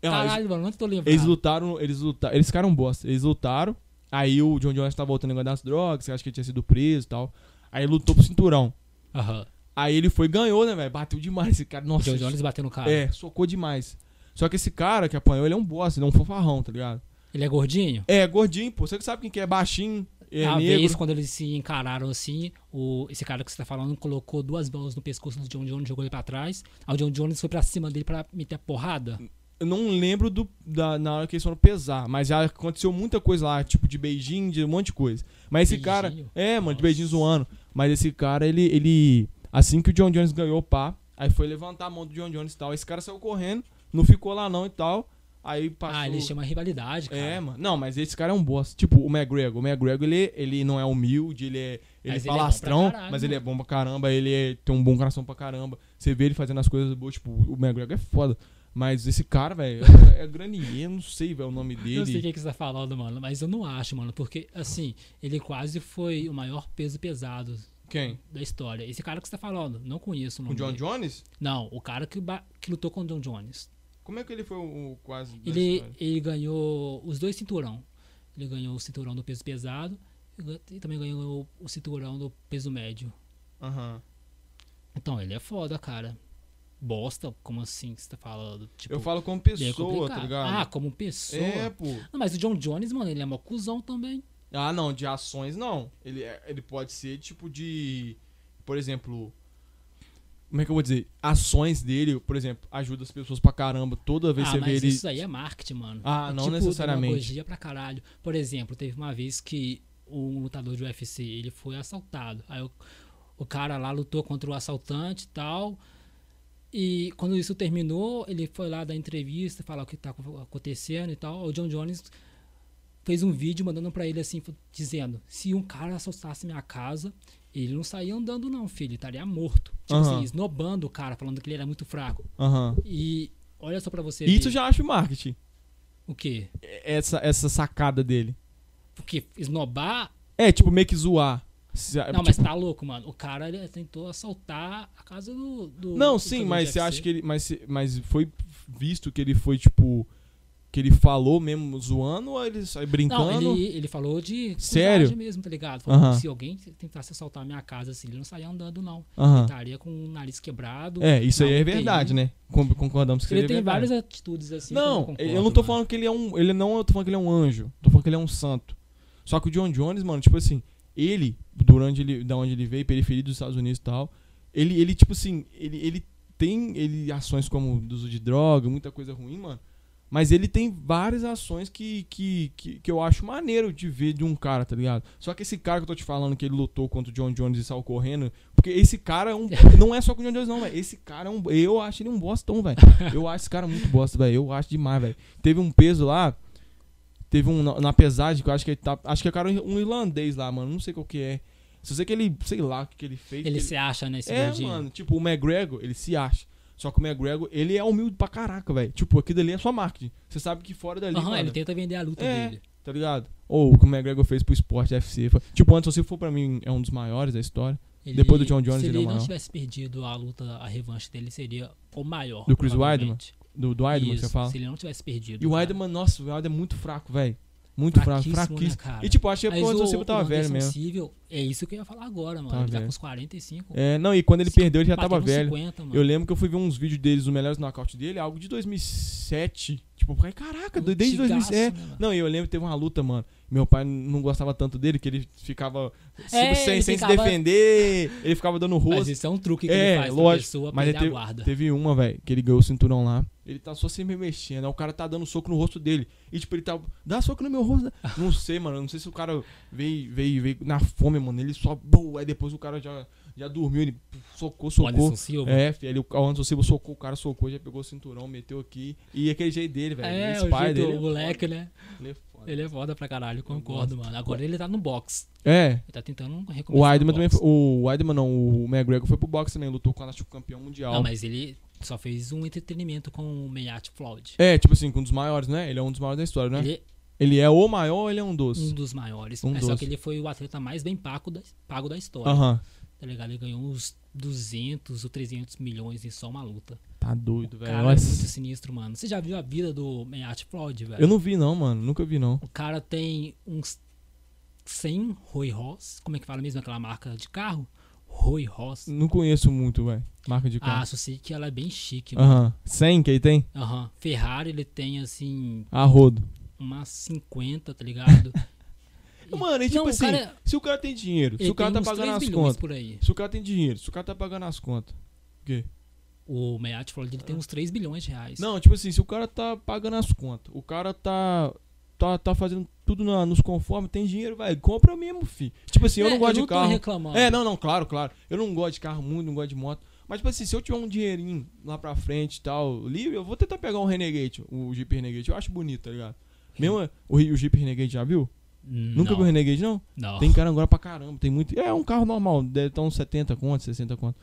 Caralho, mano, não tô lembrando. Eles lutaram, eles lutaram, eles ficaram bosta. Eles lutaram. Aí o John Jones tava voltando negócio das drogas, acho que ele tinha sido preso e tal. Aí lutou pro cinturão. Aham. Aí ele foi e ganhou, né, velho? Bateu demais esse cara. O Nossa, John Jones bateu no cara. é, socou demais. Só que esse cara que apanhou, ele é um bosta, ele é um fofarrão, tá ligado? Ele é gordinho? É, gordinho, pô. Você que sabe quem que é baixinho, é a negro. vez, quando eles se encararam assim, o, esse cara que você tá falando colocou duas mãos no pescoço do John Jones, jogou ele pra trás. Aí o John Jones foi pra cima dele pra meter a porrada. Eu não lembro do, da, na hora que eles foram pesar, mas já aconteceu muita coisa lá, tipo de beijinho, de um monte de coisa. Mas esse cara. Beijinho? É, mano, de beijinho zoando. Mas esse cara, ele, ele. Assim que o John Jones ganhou o pá, aí foi levantar a mão do John Jones e tal. Esse cara saiu correndo, não ficou lá não e tal. Aí passou. Ah, eles chamam rivalidade, cara. É, mano. Não, mas esse cara é um boss. Tipo, o McGregor. O McGregor, ele, ele não é humilde, ele é. Ele Mas ele é mas ele é mano. bom pra caramba, ele é- tem um bom coração pra caramba. Você vê ele fazendo as coisas boas, tipo, o McGregor é foda. Mas esse cara, velho, é, é Granier, não sei, velho, o nome Eu não sei o dele. que, que você tá falando, mano, mas eu não acho, mano, porque, assim, ele quase foi o maior peso pesado Quem? da história. Esse cara que você tá falando, não conheço o O John dele. Jones? Não, o cara que, que lutou com o John Jones. Como é que ele foi o, o quase. Ele, ele ganhou os dois cinturão. Ele ganhou o cinturão do peso pesado e também ganhou o cinturão do peso médio. Aham. Então, ele é foda, cara. Bosta, como assim que você tá falando? Tipo, Eu falo como é pessoa, tá ligado? Ah, como pessoa. é, pô. Não, mas o John Jones, mano, ele é mó cuzão também. Ah, não, de ações não. Ele, é- ele pode ser tipo de. Por exemplo. Como é que eu vou dizer? Ações dele, por exemplo, ajuda as pessoas pra caramba. Toda vez ah, você mas vê ele. isso aí é marketing, mano. Ah, É não tipo necessariamente. pra caralho. Por exemplo, teve uma vez que um lutador de UFC, ele foi assaltado. Aí o, o cara lá lutou contra o assaltante e tal. E quando isso terminou, ele foi lá dar entrevista, falar o que tá acontecendo e tal. O John Jones fez um vídeo mandando pra ele assim, dizendo: se um cara assaltasse minha casa, ele não saía andando, não, filho, ele estaria morto. Tipo Aham. assim, esnobando o cara, falando que ele era muito fraco. Aham. E olha só pra você Isso ver. já acho marketing. O quê? Essa, essa sacada dele. Porque esnobar. É, tipo, meio que zoar. Não, tipo, mas tá louco, mano. O cara ele tentou assaltar a casa do. do Não, do sim, mas você acha que ele. Mas, mas foi visto que ele foi, tipo. Que ele falou mesmo zoando ou ele saiu brincando? Não, ele, ele falou de. Sério? mesmo, tá ligado? Falou Aham. que se alguém tentasse assaltar a minha casa assim, ele não saía andando, não. Aham. Ele estaria com o nariz quebrado. É, isso aí é verdade, né? Concordamos que Ele aí tem verdade. várias atitudes assim. Não, concordo, eu não tô mano. falando que ele é um. Ele não, eu tô falando que ele é um anjo. Tô falando que ele é um santo. Só que o John Jones, mano, tipo assim, ele, durante ele, da onde ele veio, periferia dos Estados Unidos e tal, ele, ele tipo assim, ele, ele tem ele, ações como uso de droga, muita coisa ruim, mano. Mas ele tem várias ações que, que, que, que eu acho maneiro de ver de um cara, tá ligado? Só que esse cara que eu tô te falando que ele lutou contra o John Jones e saiu correndo, porque esse cara é um. não é só com o John Jones, não, velho. Esse cara é um. Eu acho ele um bostão, velho. Eu acho esse cara muito bosta, velho. Eu acho demais, velho. Teve um peso lá. Teve um na, na pesagem que eu acho que ele tá. Acho que é cara um irlandês lá, mano. Não sei qual que é. Só sei que ele, sei lá o que, que ele fez. Ele que se acha nesse é, gordinho. mano, tipo, o McGregor, ele se acha. Só que o McGregor, ele é humilde pra caraca, velho. Tipo, aquilo ali é só marketing. Você sabe que fora dali, Aham, ele tenta vender a luta É. dele. tá ligado? Ou o que o McGregor fez pro esporte UFC. Foi- Tipo, o Anderson Silva, pra mim, é um dos maiores da história. Ele- Depois do John Jones, se ele é não tivesse perdido a luta, a revanche dele seria o maior. Do Chris provavelmente. Do, do Weidman, você fala. Se ele não tivesse perdido. E o. Weidman, nossa, o Weidman é muito fraco, velho. Muito fraco, Fraquíssimo, né, e tipo, achei que Mas o Anderson o- Silva tava velho mesmo. É isso que eu ia falar agora, mano. Tava ele tá velho. com uns 45. É, não, e quando ele perdeu, ele já tava velho. 50, mano. Eu lembro que eu fui ver uns vídeos deles, os melhores nocaute dele, algo de 2007. Tipo, caraca, desde Antigaço, 2007. É. né? Não, e eu lembro que teve uma luta, mano. Meu pai não gostava tanto dele, que ele ficava É, sem, ele sem se ficava- defender, ele ficava dando Mas rosto. isso é um truque que É, ele faz pra lógico, pessoa Mas perder ele a teve, guarda. teve uma, velho, que ele ganhou o cinturão lá. Ele tá só se mexendo. Aí o cara tá dando soco no rosto dele. E tipo, ele tá. Dá soco no meu rosto. né? Não sei, mano. Não sei se o cara veio, veio, veio na fome, mano. Ele só. Aí depois o cara já, já dormiu. Ele socou, O socou. Anderson Silva. É, filho, ele, o Anderson Silva socou, o cara socou, já pegou o cinturão, meteu aqui. E aquele jeito dele, velho. É, esse o pai jeito dele. do moleque, né? Ele é foda. Ele é foda pra caralho, concordo, mano. Agora ele tá no box. É. Ele tá tentando recomeçar O Weidman também foi. O Weidman não, o McGregor foi pro boxe também, lutou com o campeão mundial. Não, mas ele só fez um entretenimento com o Meyat Floyd. É, tipo assim, com um dos maiores, né? Ele é um dos maiores da história, né? Ele, Ele é o maior ou ele é um dos? um dos maiores. Um é só dos. que ele foi o atleta mais bem pago da, pago da história. Aham. Tá ligado? Ele ganhou uns 200 ou 300 milhões em só uma luta. Tá doido, velho. cara é muito sinistro, mano. Você já viu a vida do Meyat Floyd, velho? Eu não vi, não, mano. Nunca vi, não. O cara tem uns 100 Roy Ross. Como é que fala mesmo aquela marca de carro? Roy Ross. Não conheço muito, velho. Marca de Ah, carro. só sei que ela é bem chique, mano. Aham. 100 que aí tem? Aham. Ferrari, ele tem, assim, A rodo. umas 50, tá ligado? Mano, e tipo Não, o assim, cara- se o cara tem dinheiro, se o cara tá pagando 3 as contas, se o cara tem dinheiro, se o cara tá pagando as contas, o quê? O Meyat Floyd, ele tem uns 3 bilhões de reais. Não, tipo assim, se o cara tá pagando as contas, o cara tá tá, tá fazendo tudo na- nos conformes, tem dinheiro, vai, compra mesmo, fi. Tipo assim, eu É, não gosto eu de não tô carro. reclamando. É, não, não, claro, claro. Eu não gosto de carro muito, não gosto de moto. Mas, tipo assim, se eu tiver um dinheirinho lá pra frente e tal, livre, eu vou tentar pegar um Renegade, o Jeep Renegade. Eu acho bonito, tá ligado? Mesmo o, o Jeep Renegade, já viu? Nunca não, viu o Renegade, não? Não. Tem caranguejo pra caramba, tem muito. É um carro normal, deve estar uns 70 conto, 60 conto.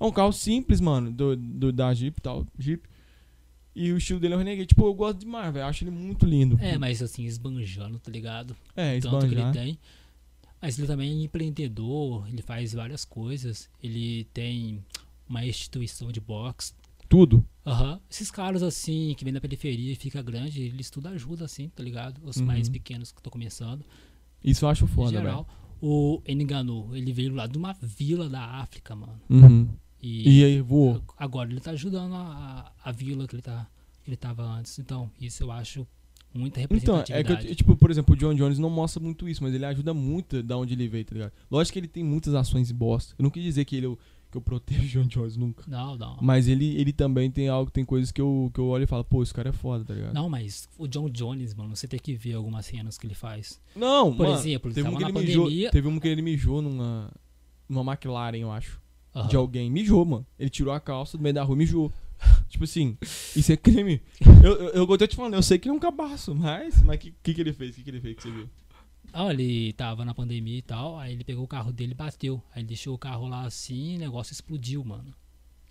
É um carro simples, mano, do, do- da Jeep e tal, Jeep. E o estilo dele é o Renegade. Tipo, eu gosto demais, velho. Acho ele muito lindo. É, mas assim, esbanjando, tá ligado? É, Tanto que ele tem. Mas ele também é empreendedor, ele faz várias coisas. Ele tem uma instituição de boxe. Tudo. Aham. Esses caras assim, que vem da periferia e fica grande, eles tudo ajuda assim, tá ligado? Os Uhum. mais pequenos que estão começando. Isso eu acho foda, geral. O Enganu, ele veio lá de uma vila da África, mano. velho. Uhum. E, E aí, voou. agora ele tá ajudando a, a, vila que ele, tá, que ele tava antes. Então, isso eu acho muita Então, representatividade. é que, eu, tipo, por exemplo, o John Jones não mostra muito isso, mas ele ajuda muito da onde ele veio, tá ligado? Lógico que ele tem muitas ações bosta. Eu não quis dizer que ele, é que eu protejo o John Jones nunca. Não, não. Mas ele, ele também tem algo, tem coisas que eu, que eu olho e falo, pô, esse cara é foda, tá ligado? Não, mas o John Jones, mano, você tem que ver algumas cenas que ele faz. Não, Por mano, exemplo, teve um, que ele mijou, teve um que ele mijou numa, numa McLaren, eu acho. Aham. De alguém. Mijou, mano. Ele tirou a calça do meio da rua e mijou. tipo assim, isso é crime. Eu, eu, eu, eu tô te falando, eu sei que ele é um cabaço, mas. Mas o que, que, que ele fez? O que, que ele fez que você viu? Ah, ele tava na pandemia e tal, aí ele pegou o carro dele e bateu. Aí ele deixou o carro lá assim e o negócio explodiu, mano.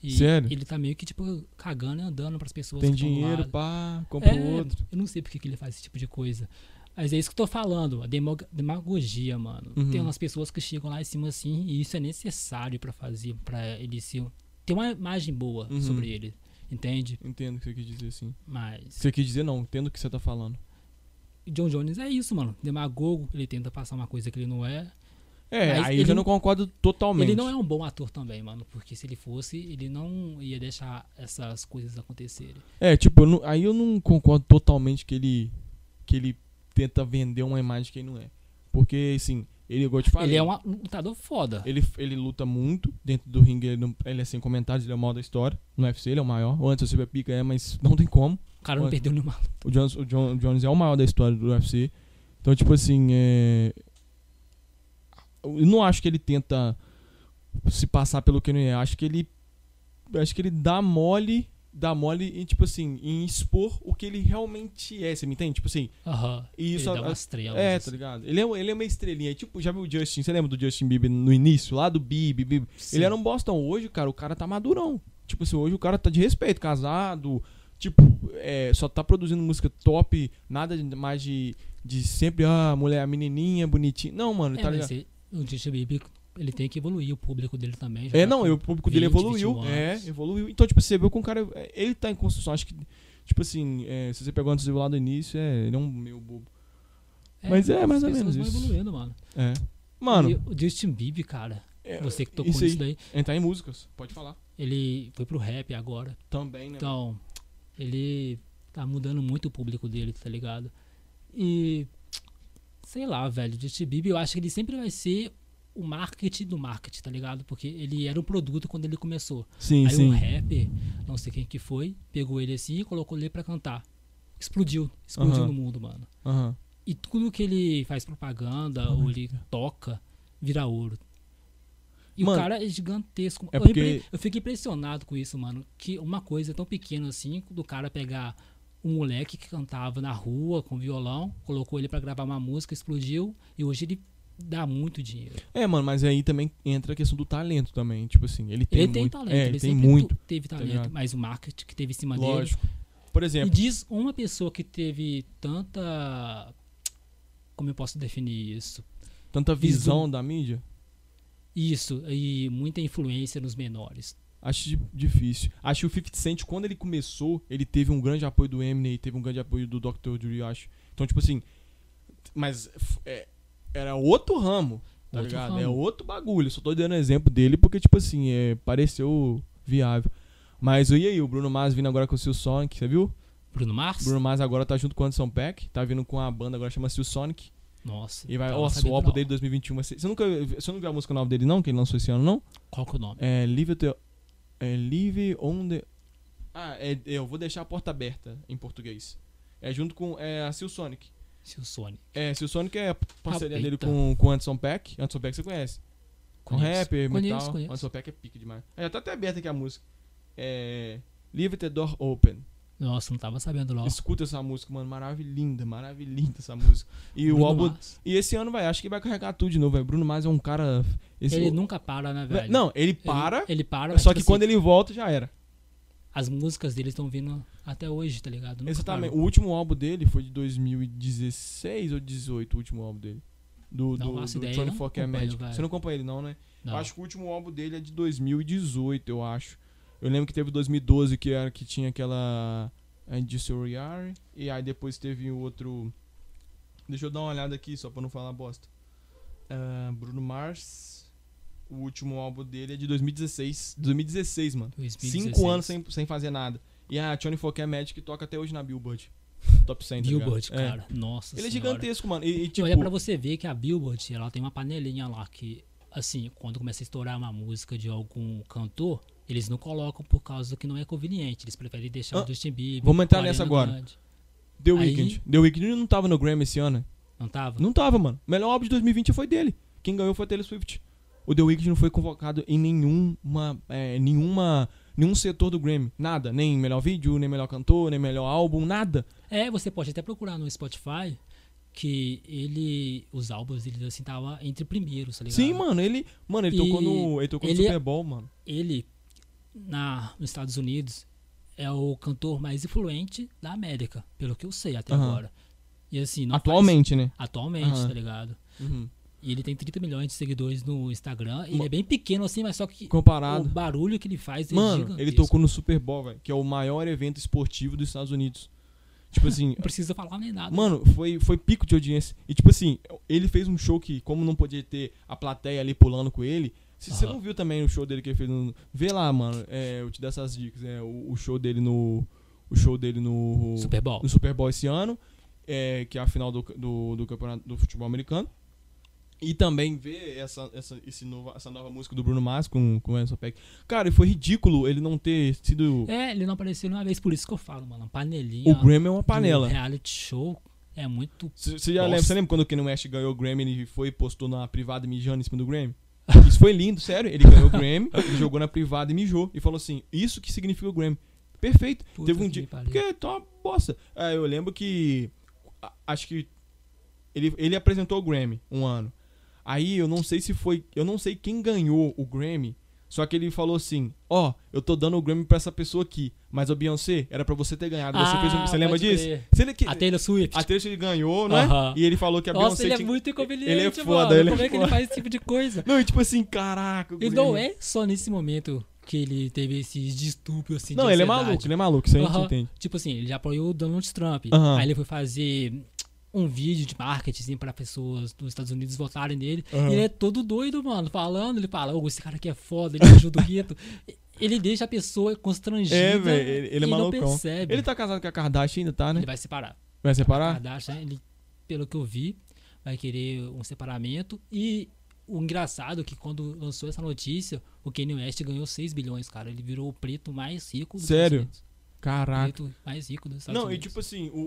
E Sério? ele tá meio que, tipo, cagando e andando pras pessoas Tem dinheiro, pá, compra É, outro. Eu não sei porque que ele faz esse tipo de coisa. Mas é isso que eu tô falando, a demagogia, mano. Uhum. Tem umas pessoas que chegam lá em cima assim, e isso é necessário pra fazer, pra ele ser, ter uma imagem boa Uhum. sobre ele, entende? Entendo o que você quis dizer, sim. Mas Você quis dizer não, entendo o que você tá falando. John Jones é isso, mano. Demagogo, ele tenta passar uma coisa que ele não é. É, aí eu ele já não- concordo totalmente. Ele não é um bom ator também, mano. Porque se ele fosse, ele não ia deixar essas coisas acontecerem. É, tipo, eu não- aí eu não concordo totalmente que ele que ele tenta vender uma imagem que ele não é. Porque, assim, ele, igual eu te falei, Ele é um lutador foda. ele, ele luta muito dentro do ringue, ele, não- ele é sem comentários, ele é o maior da história. No UFC ele é o maior. O Anderson Silva é pica, é, mas não tem como. O cara não Olha. perdeu nenhuma. O Jones, o John- o Jones é o maior da história do UFC. Então, tipo assim, é... eu não acho que ele tenta se passar pelo que não é. Acho que ele acho que ele dá mole, dá mole em tipo assim, em expor o que ele realmente é, você me entende? Tipo assim, Aham. e Ele isso dá a- umas estrelas. é, assim. tá ligado? Ele é, ele é uma estrelinha. Tipo, já viu o Justin? Você lembra do Justin Bieber no início? Lá do Bieber, Bieber. Ele era um bostão. Hoje, cara, o cara tá madurão. Tipo assim, hoje o cara tá de respeito, casado. Tipo, é, só tá produzindo música top. Nada mais de, de sempre, ah, mulher, menininha, bonitinha. Não, mano, É, tá ligado? ele- o Justin Bieber, ele tem que evoluir o público dele também. É, tá não, com o público dele 20, evoluiu. 21 É, evoluiu. Então, tipo, você vê que o cara. é, Ele tá em construção. Acho que, tipo assim, é, se você pegou antes do lá do início, é, ele é um meio bobo. Mas é mais ou menos isso. evoluindo, mano. É. Mano, E o Justin Bieber, cara, é, você que tocou isso nisso aí. daí, Entrar em músicas, pode falar. ele foi pro rap agora. Também, né? Então, ele tá mudando muito o público dele, tá ligado? E sei lá, velho, Justin Bieber, eu acho que ele sempre vai ser o marketing do marketing, tá ligado? Porque ele era um produto quando ele começou. sim, Aí sim. um rapper, não sei quem que foi, pegou ele assim e colocou ele pra cantar. Explodiu, explodiu Aham. no mundo, mano. Aham. E tudo que ele faz propaganda ou ele toca, vira ouro. E Mano, o cara é gigantesco. é eu, porque- eu fico impressionado com isso, mano. Que uma coisa tão pequena assim, do cara pegar um moleque que cantava na rua com violão, colocou ele pra gravar uma música, explodiu, e hoje ele dá muito dinheiro. É, mano, mas aí também entra a questão do talento também. Tipo assim, ele tem ele tem muito. talento, é, ele ele tem muito. teve talento, ligado? mas o marketing que teve em cima dele. Lógico. Por Me exemplo, diz uma pessoa que teve tanta. Como eu posso definir isso? tanta visão Visão. da mídia, Isso, e muita influência nos menores. acho di- difícil. Acho que o 50 Cent, quando ele começou, ele teve um grande apoio do Eminem, teve um grande apoio do Dr. Dre, eu acho. Então, tipo assim, mas é, era outro ramo, tá Outro ligado? ramo. É outro bagulho. Só tô dando exemplo dele porque, tipo assim, é, pareceu viável. Mas e aí, o Bruno Mars vindo agora com o Seal Sonic, você viu? Bruno Mars? Bruno Mars agora tá junto com o Anderson Peck, tá vindo com a banda agora chama Seal Sonic. Nossa. E vai, tava nossa, o álbum dele de 2021 vai ser. Você nunca, você não viu a música nova dele, não? Que ele lançou esse ano, não? Qual que é o nome? É Live, the, é Live on the. Ah, é, eu vou deixar a porta aberta em português. É junto com é, a Seal Sonic. Seu Sony. É, Seal Sonic é a parceria dele com, com o Anderson Peck. Anderson Peck você conhece. Com rapper, Conheço, metal. conheço. Anderson Peck é pica demais. É, tá até aberta aqui a música. É. Leave the door open. Nossa, não tava sabendo lá. Escuta essa música, mano. Maravilhinda, maravilhinda essa música. E o álbum. Mars. E esse ano, vai, acho que vai carregar tudo de novo, velho. Bruno Mars é um cara. esse- Ele o- nunca para, né, velho? Não, ele Ele- para. Ele, para, só mas, que tipo quando assim, ele volta, já era. As músicas dele estão vindo até hoje, tá ligado? Nunca Exatamente. O parou. último álbum dele foi de 2016 ou 18, o último álbum dele. Do, Não do, do ideia, Johnny Fokker é Magic. velho. Você não acompanha ele, não, né? Não. Eu acho que o último álbum dele é de 2018, eu acho. Eu lembro que teve 2012, que era que tinha aquela. Industry E aí depois teve o outro. Deixa eu dar uma olhada aqui, só pra não falar bosta. Ah, Bruno Mars. O último álbum dele é de 2016. 2016, mano. 2016. Cinco anos sem, sem fazer nada. E a Johnny Fokker Magic toca até hoje na Billboard. Top 100, tá ligado? Billboard, É. cara. Nossa Ele é senhora. gigantesco, mano. E, e, E tipo, olha pra você ver que a Billboard, ela tem uma panelinha lá que assim, quando começa a estourar uma música de algum cantor, eles não colocam por causa que não é conveniente. Eles preferem deixar Ah, o Justin Bieber. vamos entrar nessa agora. Grande. The Aí- Weeknd. The Weeknd não tava no Grammy esse ano. Não tava? Não tava, mano. O melhor álbum de 2020 foi dele. Quem ganhou foi a Taylor Swift. O The Weeknd não foi convocado em nenhuma, é, nenhuma, nenhum setor do Grammy. Nada. Nem melhor vídeo, nem melhor cantor, nem melhor álbum, nada. É, você pode até procurar no Spotify que ele. Os álbuns dele assim tava entre primeiros, tá ligado? Sim, mano. Ele, mano, ele E tocou no, ele tocou no ele- Super Bowl, mano. Ele, na, nos Estados Unidos, é o cantor mais influente da América, pelo que eu sei até Aham. agora. E assim, não faz- Atualmente, né? atualmente, Aham. tá ligado? Uhum. E ele tem 30 milhões de seguidores no Instagram. Ele é bem pequeno assim, mas só que o Comparado. barulho que ele faz é Mano, gigantesco. ele tocou no Super Bowl, velho. Que é o maior evento esportivo dos Estados Unidos. Tipo assim, Não precisa falar nem nada. Mano, foi, foi pico de audiência. E tipo assim, ele fez um show que, como não podia ter a plateia ali pulando com ele. Se você não viu também o show dele que ele fez no. Vê lá, mano. É, eu te dou essas dicas. É, o, o show dele no. O show dele no. Super Bowl. No Super Bowl esse ano. É, que é a final do, do, do campeonato do futebol americano. E também ver essa, essa, esse nova, essa nova música do Bruno Mars com, com essa Peck. Cara, e foi ridículo ele não ter sido. É, ele não apareceu nenhuma vez, por isso que eu falo, mano. Panelinha. o Grammy é uma panela. reality show é muito. Você já lembra, lembra quando o Kanye West ganhou o Grammy e foi e postou na privada mijando em cima do Grammy? Isso foi lindo, sério. Ele ganhou o Grammy, ele jogou na privada e mijou. E falou assim: Isso que significa o Grammy. Perfeito. Puta Teve um dia. pariu. Porque tá uma bosta. É, eu lembro que. a- Acho que. Ele, ele apresentou o Grammy um ano. Aí eu não sei se foi. Eu não sei quem ganhou o Grammy. Só que ele falou assim: Ó, eu tô dando o Grammy pra essa pessoa aqui. Mas o Beyoncé era pra você ter ganhado. Você, fez um- você lembra Ah, disso? Se ele A Taylor Swift. a Taylor ele ganhou, né? Aham. E ele falou que a Nossa, Beyoncé ele é muito inconveniente, ele é foda, mano. ele é Como é que ele faz esse tipo de coisa? Não, e tipo assim, caraca. E não é só nesse momento que ele teve esses distúrbios assim Não, ele é maluco, ele é maluco, isso a gente entende. Tipo assim, ele já apoiou o Donald Trump. Aham. Aí ele foi fazer um vídeo de marketing assim, pra pessoas dos Estados Unidos votarem nele. Aham. E ele é todo doido, mano, falando. Ele fala, ô, esse cara aqui é foda, ele ajuda o gueto. Ele deixa a pessoa constrangida. É, velho, ele, ele é não malucão. percebe. Ele tá casado com a Kardashian ainda, tá, né? Ele vai separar. Vai A separar? Kardashian, ele, pelo que eu vi, vai querer um separamento. E o engraçado é que quando lançou essa notícia, o Kanye West ganhou 6 bilhões, cara. Ele virou o preto mais rico dos Sério? Unidos. Caraca. Preto mais rico dos Estados Não, e Unidos. tipo assim, o.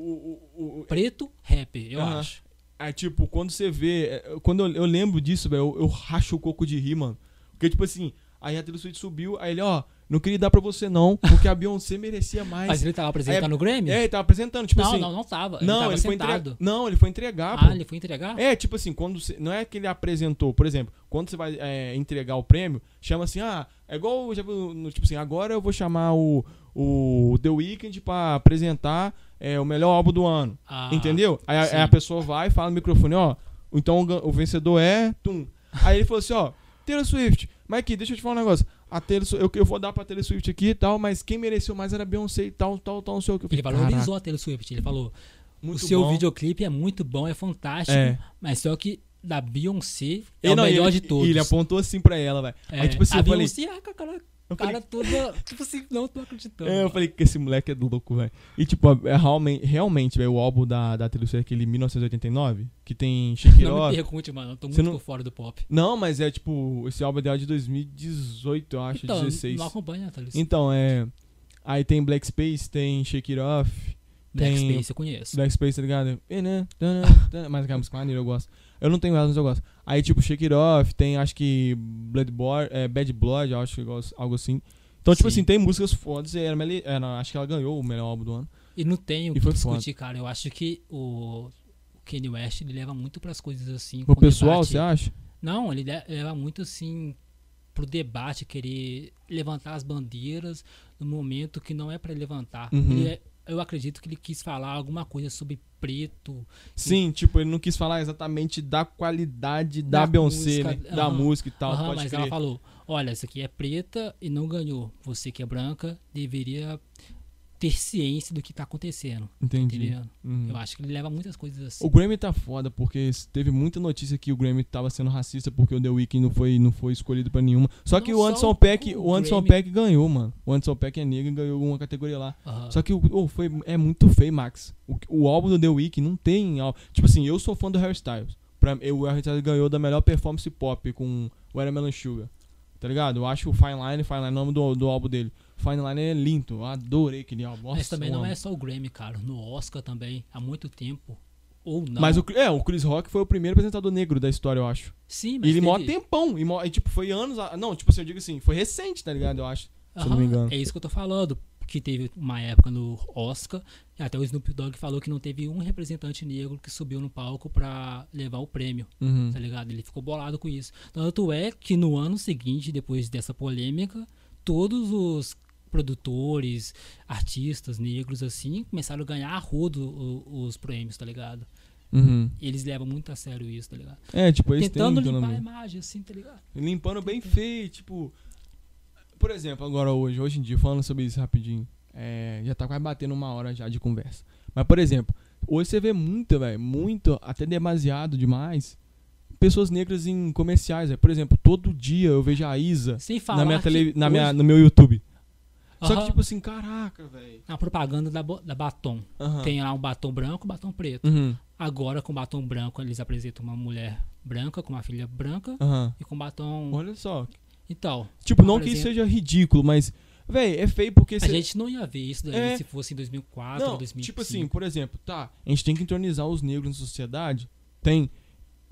o, o, Preto rapper, eu acho. é tipo, quando você vê. é, Quando eu, eu lembro disso, velho, eu, eu racho o coco de rir, mano. Porque, tipo assim, aí a Taylor Swift subiu, aí ele, ó, não queria dar pra você não, porque a Beyoncé merecia mais. Mas ele tava apresentando o Grammy? É, ele tava apresentando, tipo não, assim. não, não tava. Ele não, tava ele foi entregar. Não, ele foi entregar, Ah, pô. ele foi entregar? É, tipo assim, quando você. Não é que ele apresentou, por exemplo, quando você vai é, entregar o prêmio, chama assim, ah, é igual, já no- tipo assim, agora eu vou chamar o, o The Weeknd pra apresentar é, o melhor álbum do ano. Ah, entendeu? Aí, a- aí a pessoa vai e fala no microfone, ó, então o, o vencedor é. Tum. Aí ele falou assim, ó, Taylor Swift, mas aqui, deixa eu te falar um negócio. A Taylor, eu, eu vou dar pra Taylor Swift aqui e tal, mas quem mereceu mais era Beyoncé e tal, tal, tal, não sei o que. Ele falei, valorizou a Taylor Swift. Ele falou: muito o seu bom. videoclipe é muito bom, é fantástico, É. mas só que da Beyoncé é E o não, melhor ele- de todos. E ele apontou assim pra ela, velho. É, Aí, tipo assim, a eu falei, Beyoncé, ah, cara, eu cara falei, toda. Tipo assim, não tô acreditando. é, eu falei que esse moleque é louco, velho. E tipo, é realmente, realmente velho, o álbum da, da Taylor Swift, aquele 1989, que tem Shake It Não me pergunte, mano. Eu tô muito não- fora do pop. Não, mas é tipo, esse álbum é dela de 2018, eu acho, Então, 16. não acompanha, tá ligado? Então, é. Aí tem Black Space, tem Shake It Off. Black tem- Space eu conheço. Black Space, tá ligado? E, né, Mas aquela música maneira, eu gosto. Eu não tenho ela, mas eu gosto. Aí, tipo, Shake It Off, tem acho que Bloodborne, é, Bad Blood, eu acho que algo assim. Então, tipo Sim. assim, tem músicas fodas e era, é, não, acho que ela ganhou o melhor álbum do ano. E não tem o que foi discutir, cara. Eu acho que o, o Kanye West ele leva muito pras coisas assim. O pessoal, debate. você acha? Não, ele le- leva muito assim pro debate, querer levantar as bandeiras no momento que não é pra levantar. Uhum. Ele é- eu acredito que ele quis falar alguma coisa sobre preto. Sim, tipo, ele não quis falar exatamente da qualidade da, Da Beyoncé, música, né? Da aham. música e tal, Aham, mas crer. ela falou: olha, essa aqui é preta e não ganhou. Você que é branca deveria ter ciência do que tá acontecendo. Entendi. Uhum. Eu acho que ele leva muitas coisas assim. O Grammy tá foda, porque teve muita notícia que o Grammy tava sendo racista porque o The Weeknd não foi, não foi escolhido pra nenhuma. Só que Não o só Anderson o- Peck, o o Anderson Grammy. Peck ganhou, mano. O Anderson Peck é negro e ganhou uma categoria lá. Aham. Só que o, oh, foi, é muito feio, Max. O, o álbum do The Weeknd não tem. al- Tipo assim, eu sou fã do Harry Styles. pra, o Harry Styles ganhou da melhor performance pop com o Watermelon Sugar. Tá ligado? Eu acho o Fine Line, Fine Line, é o nome do, do álbum dele. Fine Line é lindo, eu adorei aquele álbum. Mas Nossa, também eu não amo. é só o Grammy, cara. No Oscar também, há muito tempo. Ou não. Mas o, é, o Chris Rock foi o primeiro apresentador negro da história, eu acho. Sim, E mas ele mó teve- tempão. E, mó, e, tipo, foi anos. a- Não, tipo assim, eu digo assim, foi recente, tá ligado? Eu acho. Se eu não me engano. É isso que eu tô falando. Que teve uma época no Oscar, e até o Snoop Dogg falou que não teve um representante negro que subiu no palco pra levar o prêmio, Uhum. tá ligado? Ele ficou bolado com isso. Tanto é que no ano seguinte, depois dessa polêmica, todos os produtores, artistas negros, assim, começaram a ganhar a rodo os prêmios, tá ligado? Uhum. Eles levam muito a sério isso, tá ligado? É, tipo, eles Tentando limpar a imagem, assim, tá ligado? Limpando bem feio, tipo. Por exemplo, agora hoje, hoje em dia, falando sobre isso rapidinho. é, já tá quase batendo uma hora já de conversa. Mas, por exemplo, hoje você vê muito, velho, muito, até demasiado demais, pessoas negras em comerciais, velho. Por exemplo, todo dia eu vejo a Isa Sem falar na minha tele, na minha, hoje- no meu YouTube. Só que, tipo assim, caraca, velho. Na propaganda da, da Batom. Aham. Tem lá um batom branco e um batom preto. Uhum, Agora, com batom branco, eles apresentam uma mulher branca, com uma filha branca, e com batom. Olha só. Então, Tipo, não que isso seja ridículo, mas, velho, é feio porque a você. gente não ia ver isso daí É. se fosse em 2004, Não, 2005. tipo assim, por exemplo, tá, a gente tem que entronizar os negros na sociedade, tem,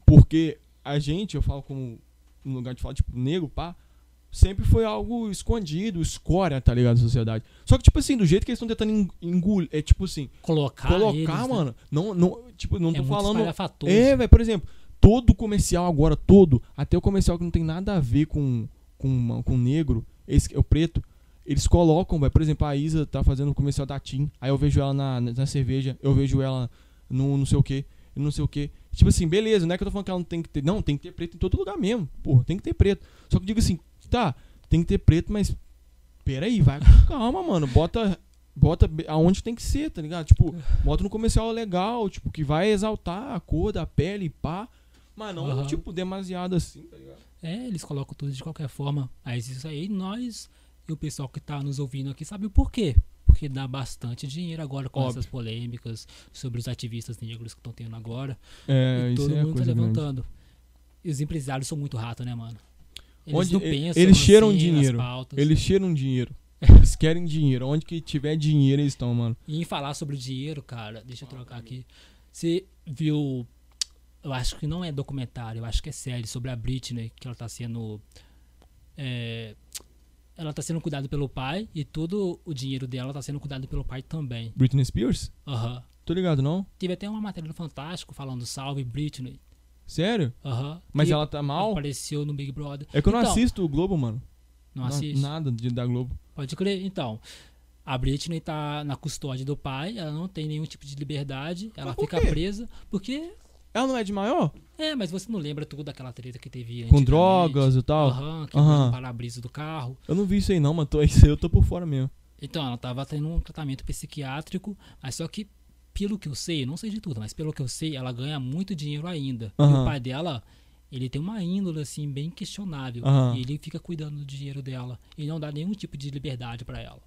porque a gente, eu falo como, no lugar de falar, tipo, negro, pá, sempre foi algo escondido, escória, tá ligado, na sociedade. Só que, tipo assim, do jeito que eles estão tentando en- engolir, é tipo assim, Colocar, colocar, eles, né? mano, não, não, tipo, não é tô falando... É, velho, por exemplo, todo comercial agora, todo, até o comercial que não tem nada a ver com, com, com negro, esse, o preto, eles colocam, velho, por exemplo, a Isa tá fazendo o comercial da TIM, aí eu vejo ela na, na cerveja, eu vejo ela no não sei o que, não sei o que. Tipo assim, beleza, não é que eu tô falando que ela não tem que ter, não, tem que ter preto em todo lugar mesmo, porra, tem que ter preto. Só que eu digo assim, tá, tem que ter preto, mas peraí, vai com calma, mano, bota... Bota aonde tem que ser, tá ligado? Tipo, bota no comercial legal, tipo, que vai exaltar a cor da pele, pá. Mas não, Aham. tipo, demasiado assim, tá ligado? É, eles colocam tudo de qualquer forma. Mas isso aí, nós e o pessoal que tá nos ouvindo aqui sabe o porquê. Porque dá bastante dinheiro agora com Óbvio. essas polêmicas sobre os ativistas negros que estão tendo agora. É, e todo é mundo tá coisa grande. levantando. E os empresários são muito ratos, né, mano? Eles Onde- pensam eles assim, cheiram nas dinheiro. Eles cheiram dinheiro. Eles querem dinheiro. Onde que tiver dinheiro, eles estão, mano. E em falar sobre dinheiro, cara, deixa eu trocar aqui. Você viu. Eu acho que não é documentário, eu acho que é série sobre a Britney, que ela tá sendo. é, ela tá sendo cuidada pelo pai e todo o dinheiro dela tá sendo cuidado pelo pai também. Britney Spears? Aham. Tô ligado, não? Teve até uma matéria do Fantástico falando salve Britney. Sério? Aham. Mas Que ela tá mal? Apareceu no Big Brother. É que eu não Então, assisto o Globo, mano. Não assiste? Nada de, da Globo. Pode crer. Então, a Britney tá na custódia do pai, ela não tem nenhum tipo de liberdade, ela Mas por fica quê? presa, porque. Ela não é de maior? É, mas você não lembra tudo daquela treta que teve Com antigamente? drogas e tal? Aham, que Aham. o para-brisa do carro. Eu não vi isso aí, não, mano. Tô, isso aí eu tô por fora mesmo. Então, ela tava tendo um tratamento psiquiátrico, mas só que, pelo que eu sei, não sei de tudo, mas pelo que eu sei, ela ganha muito dinheiro ainda. E Aham. o pai dela, ele tem uma índole, assim, bem questionável. Aham. E ele fica cuidando do dinheiro dela. E não dá nenhum tipo de liberdade pra ela.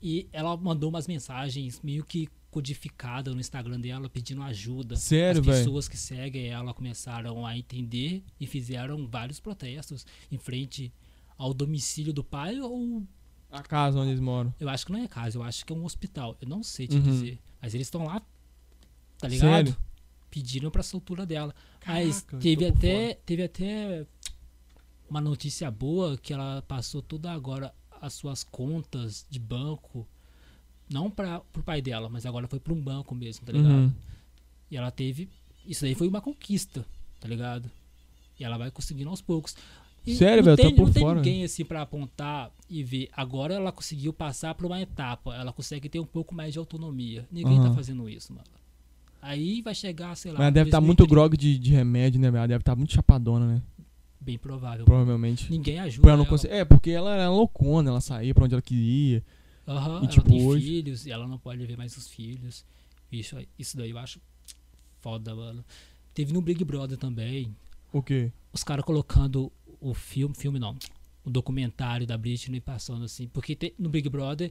E ela mandou umas mensagens meio que codificadas no Instagram dela, pedindo ajuda. Sério, As pessoas que seguem ela começaram a entender e fizeram vários protestos em frente ao domicílio do pai ou A casa onde eles moram. eu acho que não é casa, eu acho que é um hospital. Eu não sei te Uhum. dizer. Mas eles estão lá, tá ligado? Sério? Pediram pra soltura dela. mas Caraca, eu teve até, teve até uma notícia boa que ela passou toda agora as suas contas de banco. Não para pro pai dela, mas agora foi pra um banco mesmo, tá ligado? Uhum. E ela teve. Isso daí foi uma conquista, tá ligado? E ela vai conseguindo aos poucos. E Sério, não velho? Tô tem- Não tem fora. ninguém assim pra apontar e ver. Agora ela conseguiu passar por uma etapa. Ela consegue ter um pouco mais de autonomia. Ninguém tá Aham. fazendo isso, mano. Aí vai chegar, sei lá. Mas ela deve estar muito 2030. grog de, de remédio, né, velho? Ela deve estar muito chapadona, né? Bem provável. Provavelmente. Ninguém ajuda. Ela não ela. É, porque ela era loucona, ela saía pra onde ela queria. Aham, E, ela tipo, tem hoje- filhos e ela não pode ver mais os filhos. Isso, isso daí eu acho foda, mano. Teve no Big Brother também. O quê? Os caras colocando o filme, filme não, o documentário da Britney passando assim. Porque te- no Big Brother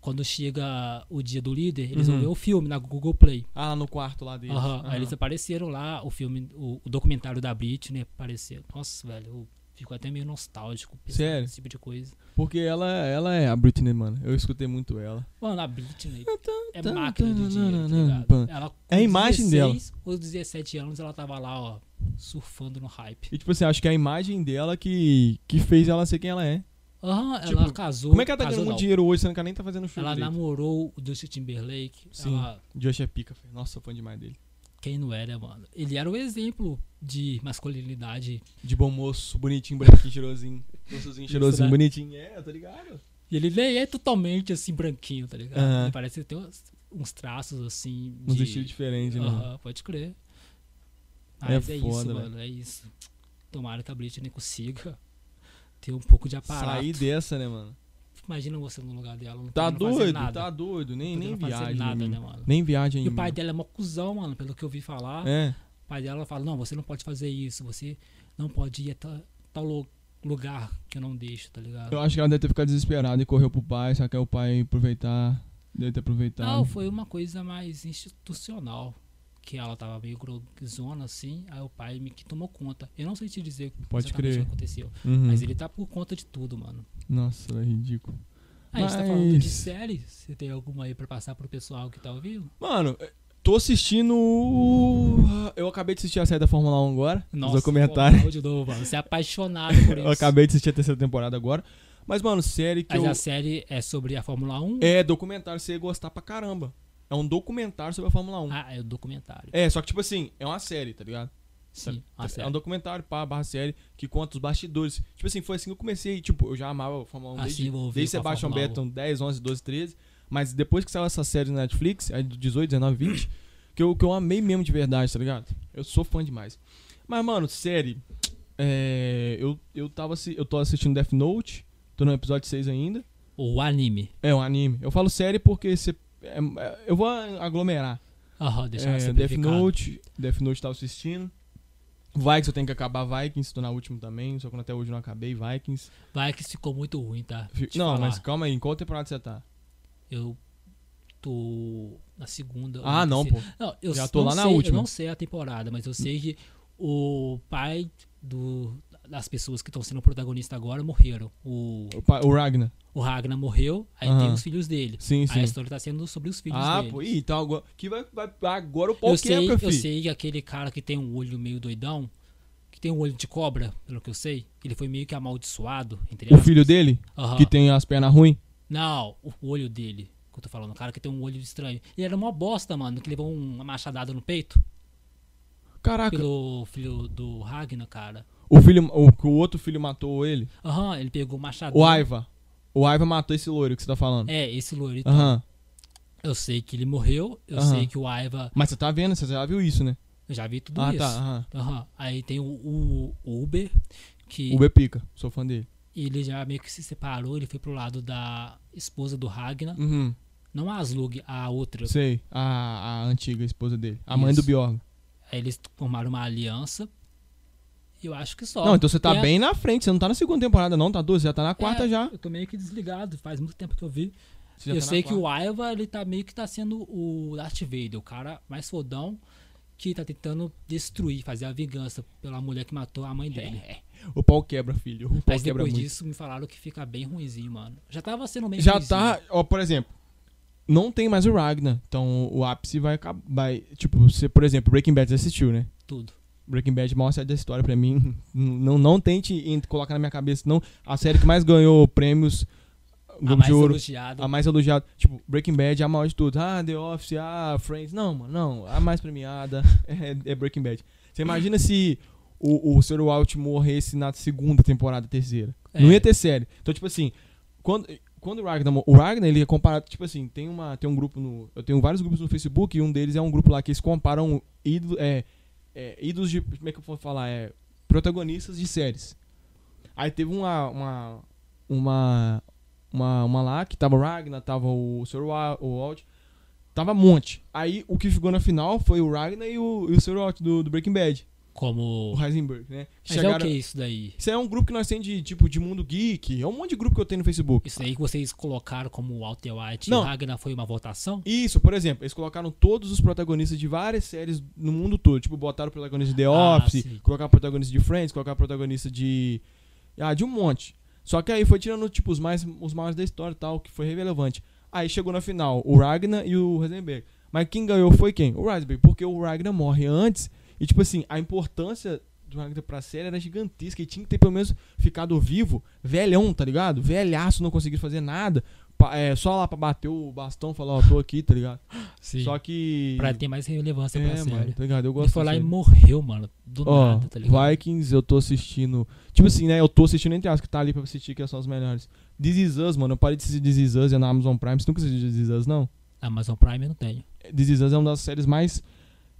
quando chega o dia do líder, eles Uhum. vão ver o filme na Google Play. Ah, no quarto lá deles. Aham, Aham. Aí eles apareceram lá, o filme, o, o documentário da Britney apareceu. Nossa, velho, fico até meio nostálgico Sério? nesse tipo de coisa. Porque ela, ela é a Britney, mano. Eu escutei muito ela. Mano, a Britney é máquina de tá, dinheiro, tá ligado? Ela, É a imagem 16 ou 17 anos, ela tava lá, ó, surfando no hype. E tipo assim, acho que é a imagem dela que, que fez ela ser quem ela é. Aham, Tipo, ela casou. Como é que ela tá ganhando muito dinheiro hoje, sendo que ela nem tá fazendo show Ela direito? namorou o Justin Timberlake. Sim. Ela, Josh é pica, filho. Nossa, sou fã demais dele. Quem não era, mano? Ele era o exemplo de masculinidade. De bom moço, bonitinho, branquinho, cheirosinho. Gostosinho, Isso, cheirosinho, né? bonitinho. É, tá ligado? E ele nem é totalmente assim, branquinho, tá ligado? Ele parece ter uns, uns traços assim. Uns de... estilos diferentes, né? Pode crer. É Mas é, isso, foda, mano. É isso. Tomara que a Britney consiga ter um pouco de aparato. Sair dessa, né, mano? Imagina você no lugar dela. Não Tá fazer doido, nada. tá doido. Nem, nem viagem. nada, né, mano? Nem viagem E o pai dela é mó cuzão, mano, pelo que eu vi falar. É. O pai dela fala, não, você não pode fazer isso, você não pode ir a ta- tal lu- lugar que eu não deixo, tá ligado? Eu acho que ela deve ter ficado desesperada e correu pro pai, só que o pai aproveitar. Deve ter aproveitado. Não, foi uma coisa mais institucional. Que ela tava meio grogzona assim, aí o pai me que tomou conta. Eu não sei te dizer Pode crer. o que aconteceu. Uhum. Mas ele tá por conta de tudo, mano. Nossa, é ridículo. Ah, a gente tá falando de Mas- série. Você tem alguma aí pra passar pro pessoal que tá ouvindo? Mano, tô assistindo. Eu acabei de assistir a série da Fórmula 1 agora. Nossa, os documentários. Fórmula 1 de novo, mano. Você é apaixonado por isso. Eu acabei de assistir a terceira temporada agora. Mas, mano, série que Mas eu. a série é sobre a Fórmula 1? É documentário, você ia gostar pra caramba. É um documentário sobre a Fórmula 1. Ah, é o documentário. É, só que, tipo assim, é uma série, tá ligado? Sim, a É um documentário, pá, barra série, que conta os bastidores. Tipo assim, foi assim que eu comecei. Tipo, eu já amava a Fórmula 1 Assim, desde, envolvido desde a Sebastian Fórmula 1. Vettel 10, 11, 12, 13. Mas depois que saiu essa série na Netflix, aí do 18, 19, 20, que eu, que eu amei mesmo de verdade, tá ligado? Eu sou fã demais. Mas, mano, série. É, eu, eu, tava, eu tô assistindo Death Note, tô no episódio 6 ainda. O anime. É um anime. Eu falo série porque você. É- é- eu vou aglomerar. Aham, deixar É, Death. Note, Death Note tava assistindo. Vikings eu tenho que acabar Vikings, tô na última também, só que até hoje eu não acabei Vikings. Que ficou muito ruim, tá? Fi- Te não, falar. mas calma aí, em qual temporada você tá? Eu tô na segunda. Ah, na não, pô. Não, eu Já tô lá na sei, última. Eu não sei a temporada, mas eu sei que o pai do, das pessoas que estão sendo protagonistas agora morreram. O, O, pa- o Ragnar. o Ragnar morreu, aí Aham. tem os filhos dele. Sim, Aí sim. a história tá sendo sobre os filhos Ah, dele. pô, ih, então agora. Que vai, vai, agora o pau eu sei, quebra, eu sei que aquele cara que tem um olho meio doidão, que tem um olho de cobra, pelo que eu sei, ele foi meio que amaldiçoado, entre O aspas. filho dele, Aham. que tem as pernas ruins. Não, o olho dele, que eu tô falando, o cara que tem um olho estranho. Ele era uma bosta, mano, que levou uma machadada no peito Caraca, pelo filho do Ragnar, cara. O filho. O, o outro filho matou ele. Aham, ele pegou o machadão. O Aiva. O Aiva matou esse loiro que você tá falando. É, esse loiro. Então, Aham. Eu sei que ele morreu, eu sei que o Aiva. Mas você tá vendo, você já viu isso, né? Eu já vi tudo ah, isso. tá. Aham. Aham. Aí tem o, o- o Uber, que B pica, sou fã dele. ele já meio que se separou, ele foi pro lado da esposa do Ragnar. Uhum. Não a Aslug, a outra. Sei, a, a antiga esposa dele. A mãe Isso. do Bjorn. Aí eles formaram uma aliança. Eu acho que só. Não, então você tá a- bem na frente. Você não tá na segunda temporada, não, tá doce, já tá na quarta É, já. Eu tô meio que desligado, faz muito tempo que eu vi. Eu tá sei que quarta. o Aiva, ele tá meio que tá sendo o Darth Vader, o cara mais fodão que tá tentando destruir, fazer a vingança pela mulher que matou a mãe dele. O pau quebra, filho. O pau Mas quebra depois muito. disso me falaram que fica bem ruinzinho, mano. Já tava sendo meio Já ruinzinho. tá, ó, por exemplo, não tem mais o Ragnar. Então o ápice vai acabar. Vai, tipo, você, por exemplo, Breaking Bad você assistiu, né? Tudo. Breaking Bad, maior série da história pra mim. Não, não tente colocar na minha cabeça, não. A série que mais ganhou prêmios, a Globo mais de Ouro, elogiada. a mais elogiada. Tipo, Breaking Bad é a maior de tudo. Ah, The Office, ah, Friends. Não, mano, não. A mais premiada é, é Breaking Bad. Você imagina se o, o Sr. Walt morresse na segunda temporada, terceira. É. Não ia ter série. Então, tipo assim, quando, quando o Ragnar. O Ragnar, ele é comparado. Tipo assim, tem, uma, tem um grupo no. Eu tenho vários grupos no Facebook e um deles é um grupo lá que eles comparam ídolo, é, é, ídolos de. Como é que eu vou falar? É, protagonistas de séries. Aí teve uma. Uma. Uma, uma, uma lá que tava o Ragnar, tava o Sr. Walt. Tava um monte. Aí o que ficou na final foi o Ragnar e o, e o Sr. Walt do, do Breaking Bad. Como. O Heisenberg, né? Mas é o que isso daí? Isso é um grupo que nós temos de, tipo, de mundo geek. É um monte de grupo que eu tenho no Facebook. Isso aí que vocês colocaram como Walter White Não. e Ragnar foi uma votação? Isso, por exemplo, eles colocaram todos os protagonistas de várias séries no mundo todo. Tipo, botaram o protagonista de The Ah, Office, sim. colocaram o protagonista de Friends, colocaram o protagonista de. Ah, de um monte. Só que aí foi tirando, tipo, os mais os maiores da história e tal, que foi relevante. Aí chegou na final o Ragnar e o Heisenberg. Mas quem ganhou foi quem? O Heisenberg, porque o Ragnar morre antes. E, tipo assim, a importância do Ragnar pra série era gigantesca. E tinha que ter pelo menos ficado vivo, velhão, tá ligado? Velhaço, não conseguia fazer nada. É, só lá pra bater o bastão e falar, ó, tô aqui, tá ligado? Sim. Só que. Pra ter mais relevância pra é, série. mano, tá ligado? Eu Ele gosto foi lá e série. morreu, mano. Do Ó, nada, tá ligado? Vikings, eu tô assistindo. Tipo assim, né? Eu tô assistindo entre as que tá ali pra assistir, que são os melhores. This Is Us, mano. Eu parei de assistir This Is Us, é na Amazon Prime. Você nunca assistiu This Is Us, não? Amazon Prime eu não tenho. This Is Us é uma das séries mais.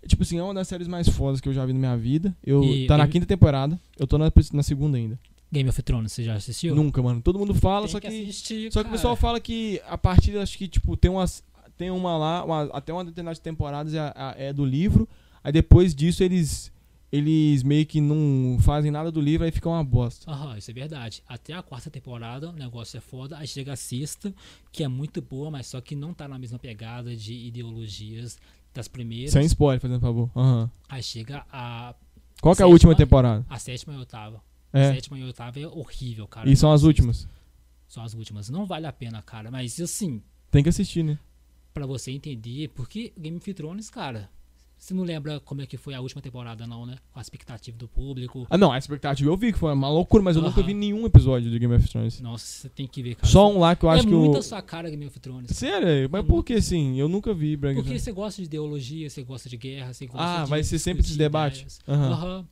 Tipo assim, é uma das séries mais fodas que eu já vi na minha vida. Eu, E- tá na quinta temporada. Eu tô na, na segunda ainda. Game of Thrones, você já assistiu? Nunca, mano. Todo mundo fala, Tem só que. assistir, Só que o pessoal fala que a partir, acho que, tipo, tem umas. Tem uma lá, uma- até uma determinada temporada é, a- é do livro. Aí depois disso eles. Eles meio que não fazem nada do livro, aí fica uma bosta. Aham, isso é verdade. Até a quarta temporada o negócio é foda. Aí chega a sexta, que é muito boa, mas só que não tá na mesma pegada de ideologias das primeiras. Sem spoiler, fazendo favor. Aham. Aí chega a, Qual que é a última temporada? a sétima e a oitava. É. Sétima e oitava é horrível, cara. E são as últimas. São as últimas. Não vale a pena, cara. Mas assim, Tem que assistir, né? pra você entender, porque Game of Thrones, cara. Você não lembra como é que foi a última temporada, não, né? Com a expectativa do público. Ah, não, a expectativa eu vi que foi uma loucura, mas eu nunca Aham. vi nenhum episódio de Game of Thrones. Nossa, você tem que ver, cara. Só um lá que eu acho é que muito o. a sua cara Game of Thrones. Sério? Mas por que assim? Eu nunca vi Game Porque você gosta de ideologia, você gosta de guerra, você gosta Ah, de. vai ser sempre esse debate? Aham. Aham.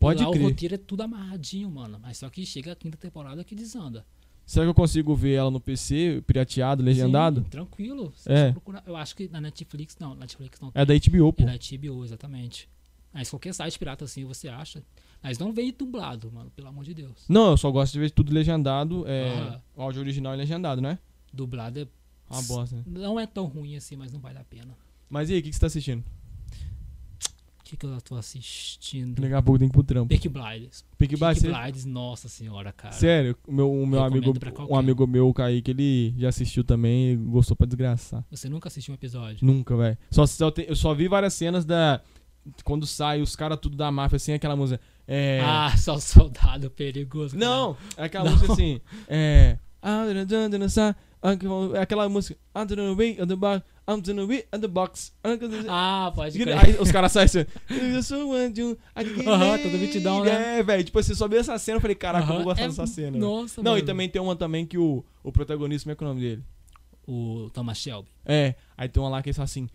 Pode Lá o crer. roteiro é tudo amarradinho, mano. Mas só que chega a quinta temporada que desanda. Será que eu consigo ver ela no PC, pirateado, legendado? Sim, tranquilo. Você É. procurar- Eu acho que na Netflix não. Netflix não É da HBO, pô. É da HBO, exatamente. Mas qualquer site pirata assim você acha. Mas não vem dublado, mano, pelo amor de Deus. Não, eu só gosto de ver tudo legendado. É. O áudio original é legendado, né? Dublado é, Uma bosta. né? não é tão ruim assim, mas não vale a pena. Mas e aí, o que, que você tá assistindo? O que, que eu tô assistindo? Daqui a pouco tem que ir pro trampo. Peaky Blinders. Peaky Peaky Blinders, Blinders, nossa senhora, cara. Sério, o meu, o meu amigo, um um. amigo meu, o Kaique, ele já assistiu também e gostou pra desgraçar. Você nunca assistiu um episódio? Nunca, velho. Só, só te- eu só vi várias cenas da. Quando sai os caras tudo da máfia, assim, aquela música. É. Ah, só o soldado perigoso. não! É aquela Não. música assim. É. É aquela música. I'm the way on the box. Box. Ah, pode crer. Aí os caras saem assim. "Eu sou anjo, aqui Aham, todo mitidão, né? É, velho. Tipo assim, só vi essa cena eu falei, caraca, eu Aham, vou gostar é- dessa cena. velho." Nossa, Não, e mano. também tem uma também que o, o protagonista, como é que é o nome dele? O Thomas Shelby. É, aí tem uma lá que ele fala assim,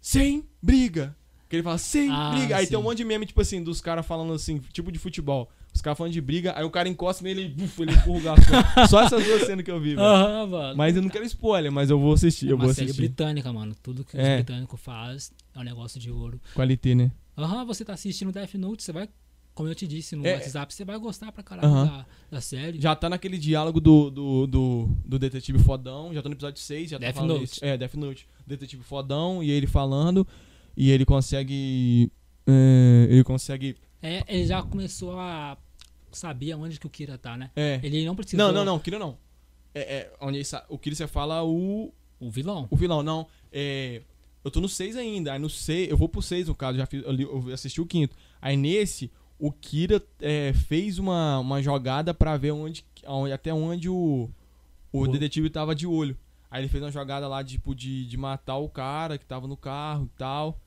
sem briga. Que ele fala, sem Ah, briga. Aí sim. tem um monte de meme, tipo assim, dos caras falando assim, tipo de futebol. Os caras falando de briga, aí o cara encosta nele e buf, ele empurra o garçom. Só essas duas cenas que eu vi. Aham, mano. Mas eu não quero spoiler, mas eu vou assistir, eu uma vou série assistir. britânica, mano. Tudo que É. os britânicos fazem é um negócio de ouro. Qualité, né? Aham, você tá assistindo Death Note, você vai, como eu te disse no É. WhatsApp, você vai gostar pra caralho Aham. da, da série. Já tá naquele diálogo do, do, do, do detetive fodão, já tô no episódio 6, já tá Death falando Note. isso. É, Death Note. Detetive fodão, e ele falando, e ele consegue... é, ele consegue... É, ele já começou a saber onde que o Kira tá, né? É, Ele não precisou... Não, não, não, Kira não. É, é, onde ele o Kira você fala o, O vilão. o vilão, não. É, eu tô no 6 ainda. Aí no 6, eu vou pro 6 no caso, já fiz, eu, li- eu assisti o quinto. Aí nesse, o Kira é, fez uma, uma jogada pra ver onde, onde- até onde o, o O- detetive tava de olho. Aí ele fez uma jogada lá, tipo, de, de matar o cara que tava no carro e tal.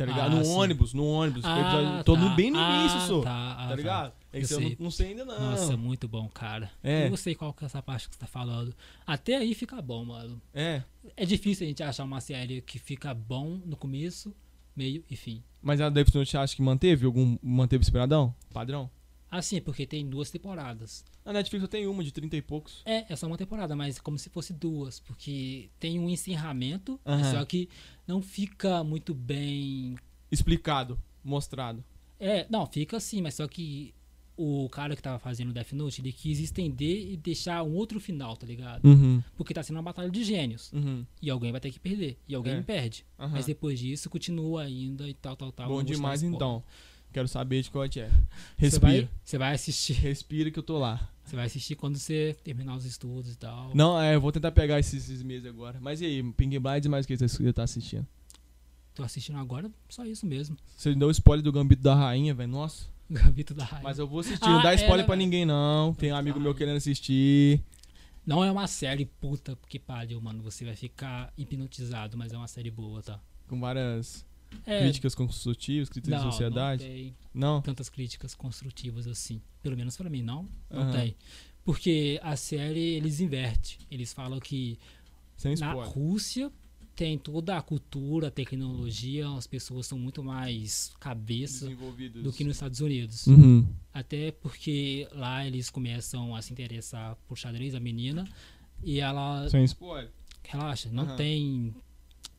Tá ligado? Ah, no sim. ônibus, no ônibus. Ah, tô tá. bem no Ah, início. Tá, ah, Tá ligado? Esse eu, sei. não, não sei ainda não. Nossa, muito bom, cara. É. Eu sei qual que é essa parte que você tá falando. Até aí fica bom, mano. É. É difícil a gente achar uma série que fica bom no começo, meio e fim. Mas a Death Note você acha que manteve? Algum manteve esperadão? Padrão? Assim, porque tem duas temporadas. A Netflix só tem uma de 30 e poucos. É, é só uma temporada, mas como se fosse duas, porque tem um encerramento, Aham. só que não fica muito bem. Explicado, mostrado. É, não, fica assim, mas só que o cara que tava fazendo Death Note, ele quis estender e deixar um outro final, tá ligado? Uhum. Porque tá sendo uma batalha de gênios. Uhum. E alguém vai ter que perder. E alguém É. perde. Aham. Mas depois disso, continua ainda e tal, tal, tal. Bom demais então. Quero saber de qual é. Você Respira. vai, você vai assistir. Respira que eu tô lá. Você vai assistir quando você terminar os estudos e tal. Não, é, eu vou tentar pegar esses, esses meses agora. Mas e aí, Pink Blinders mais o que você tá assistindo? Tô assistindo agora, só isso mesmo. Você deu spoiler do Gambito da Rainha, velho. Nossa. Gambito da Rainha. Mas eu vou assistir. Ah, não dá é, spoiler né, pra ninguém, não. Tem um amigo meu querendo assistir. Não é uma série puta que pariu, mano. Você vai ficar hipnotizado, mas é uma série boa, tá? Com várias É, críticas construtivas, críticas não, de sociedade. Não tem Não? tantas críticas construtivas assim. Pelo menos pra mim, não. Não Aham. tem. Porque a série, eles invertem. Eles falam que Sem na. Rússia tem toda a cultura, a tecnologia, as pessoas são muito mais cabeça do que nos Estados Unidos. Uhum. Até porque lá eles começam a se interessar por xadrez, a menina, e ela Sem spoiler. relaxa, não Aham. tem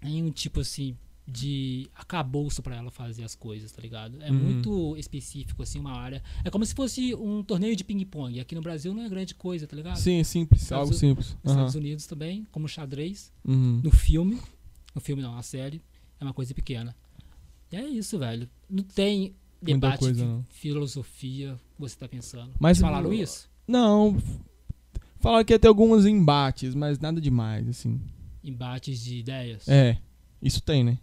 nenhum tipo assim de acabouço pra ela fazer as coisas, tá ligado? É Uhum. muito específico, assim, uma área. É como se fosse um torneio de ping-pong. Aqui no Brasil não é grande coisa, tá ligado? Sim, simples. Estados algo simples. Nos. Estados Unidos também, como xadrez. Uhum. No filme, no filme não, na série, é uma coisa pequena. E é isso, velho. Não tem debate coisa, de não. filosofia você tá pensando. Mas Falaram o- isso? Não. Falaram que ia ter alguns embates, mas nada demais, assim. Embates de ideias? É. Isso tem, né?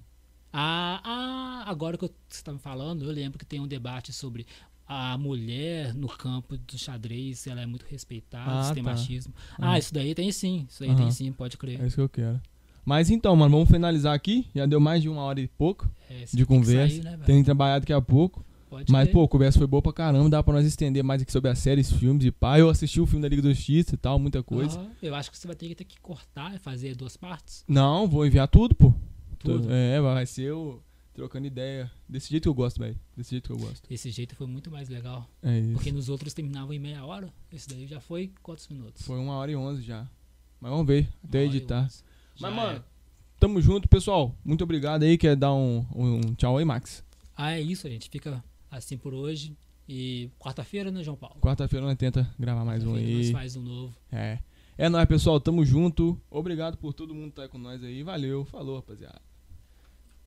Ah, ah, agora que você tá me falando, eu lembro que tem um debate sobre a mulher no campo do xadrez, se ela é muito respeitada, Ah, se tem tá. machismo. Aham. Ah, isso daí tem sim, isso daí Aham. tem sim, pode crer. É isso que eu quero. Mas então, mano, vamos finalizar aqui. Já deu mais de uma hora e pouco É, de tem que conversa. sair, né? Tem que trabalhar daqui a pouco. Pode Mas, pô, a conversa foi boa pra caramba. Dá pra nós estender mais aqui sobre as séries, filmes e pá. Eu assisti o filme da Liga da Justiça e tal, muita coisa. Eu acho que você vai ter que, ter que cortar e fazer duas partes. Não, vou enviar tudo, pô. Tudo. É, vai ser eu trocando ideia. Desse jeito que eu gosto, velho. Desse jeito que eu gosto. Desse jeito foi muito mais legal. É isso. Porque nos outros terminavam em meia hora. Esse daí já foi quantos minutos? Foi uma hora e onze já. Mas vamos ver, até editar. Mas, mano, é. tamo junto, pessoal. Muito obrigado aí. Quer dar um, um tchau aí, Max? Ah, é isso, gente. Fica assim por hoje. E quarta-feira, né, João Paulo? Quarta-feira nós tenta gravar mais um Quarta-feira Nós aí. faz um novo. É. É nóis, pessoal. Tamo junto. Obrigado por todo mundo estar com nós aí. Valeu. Falou, rapaziada.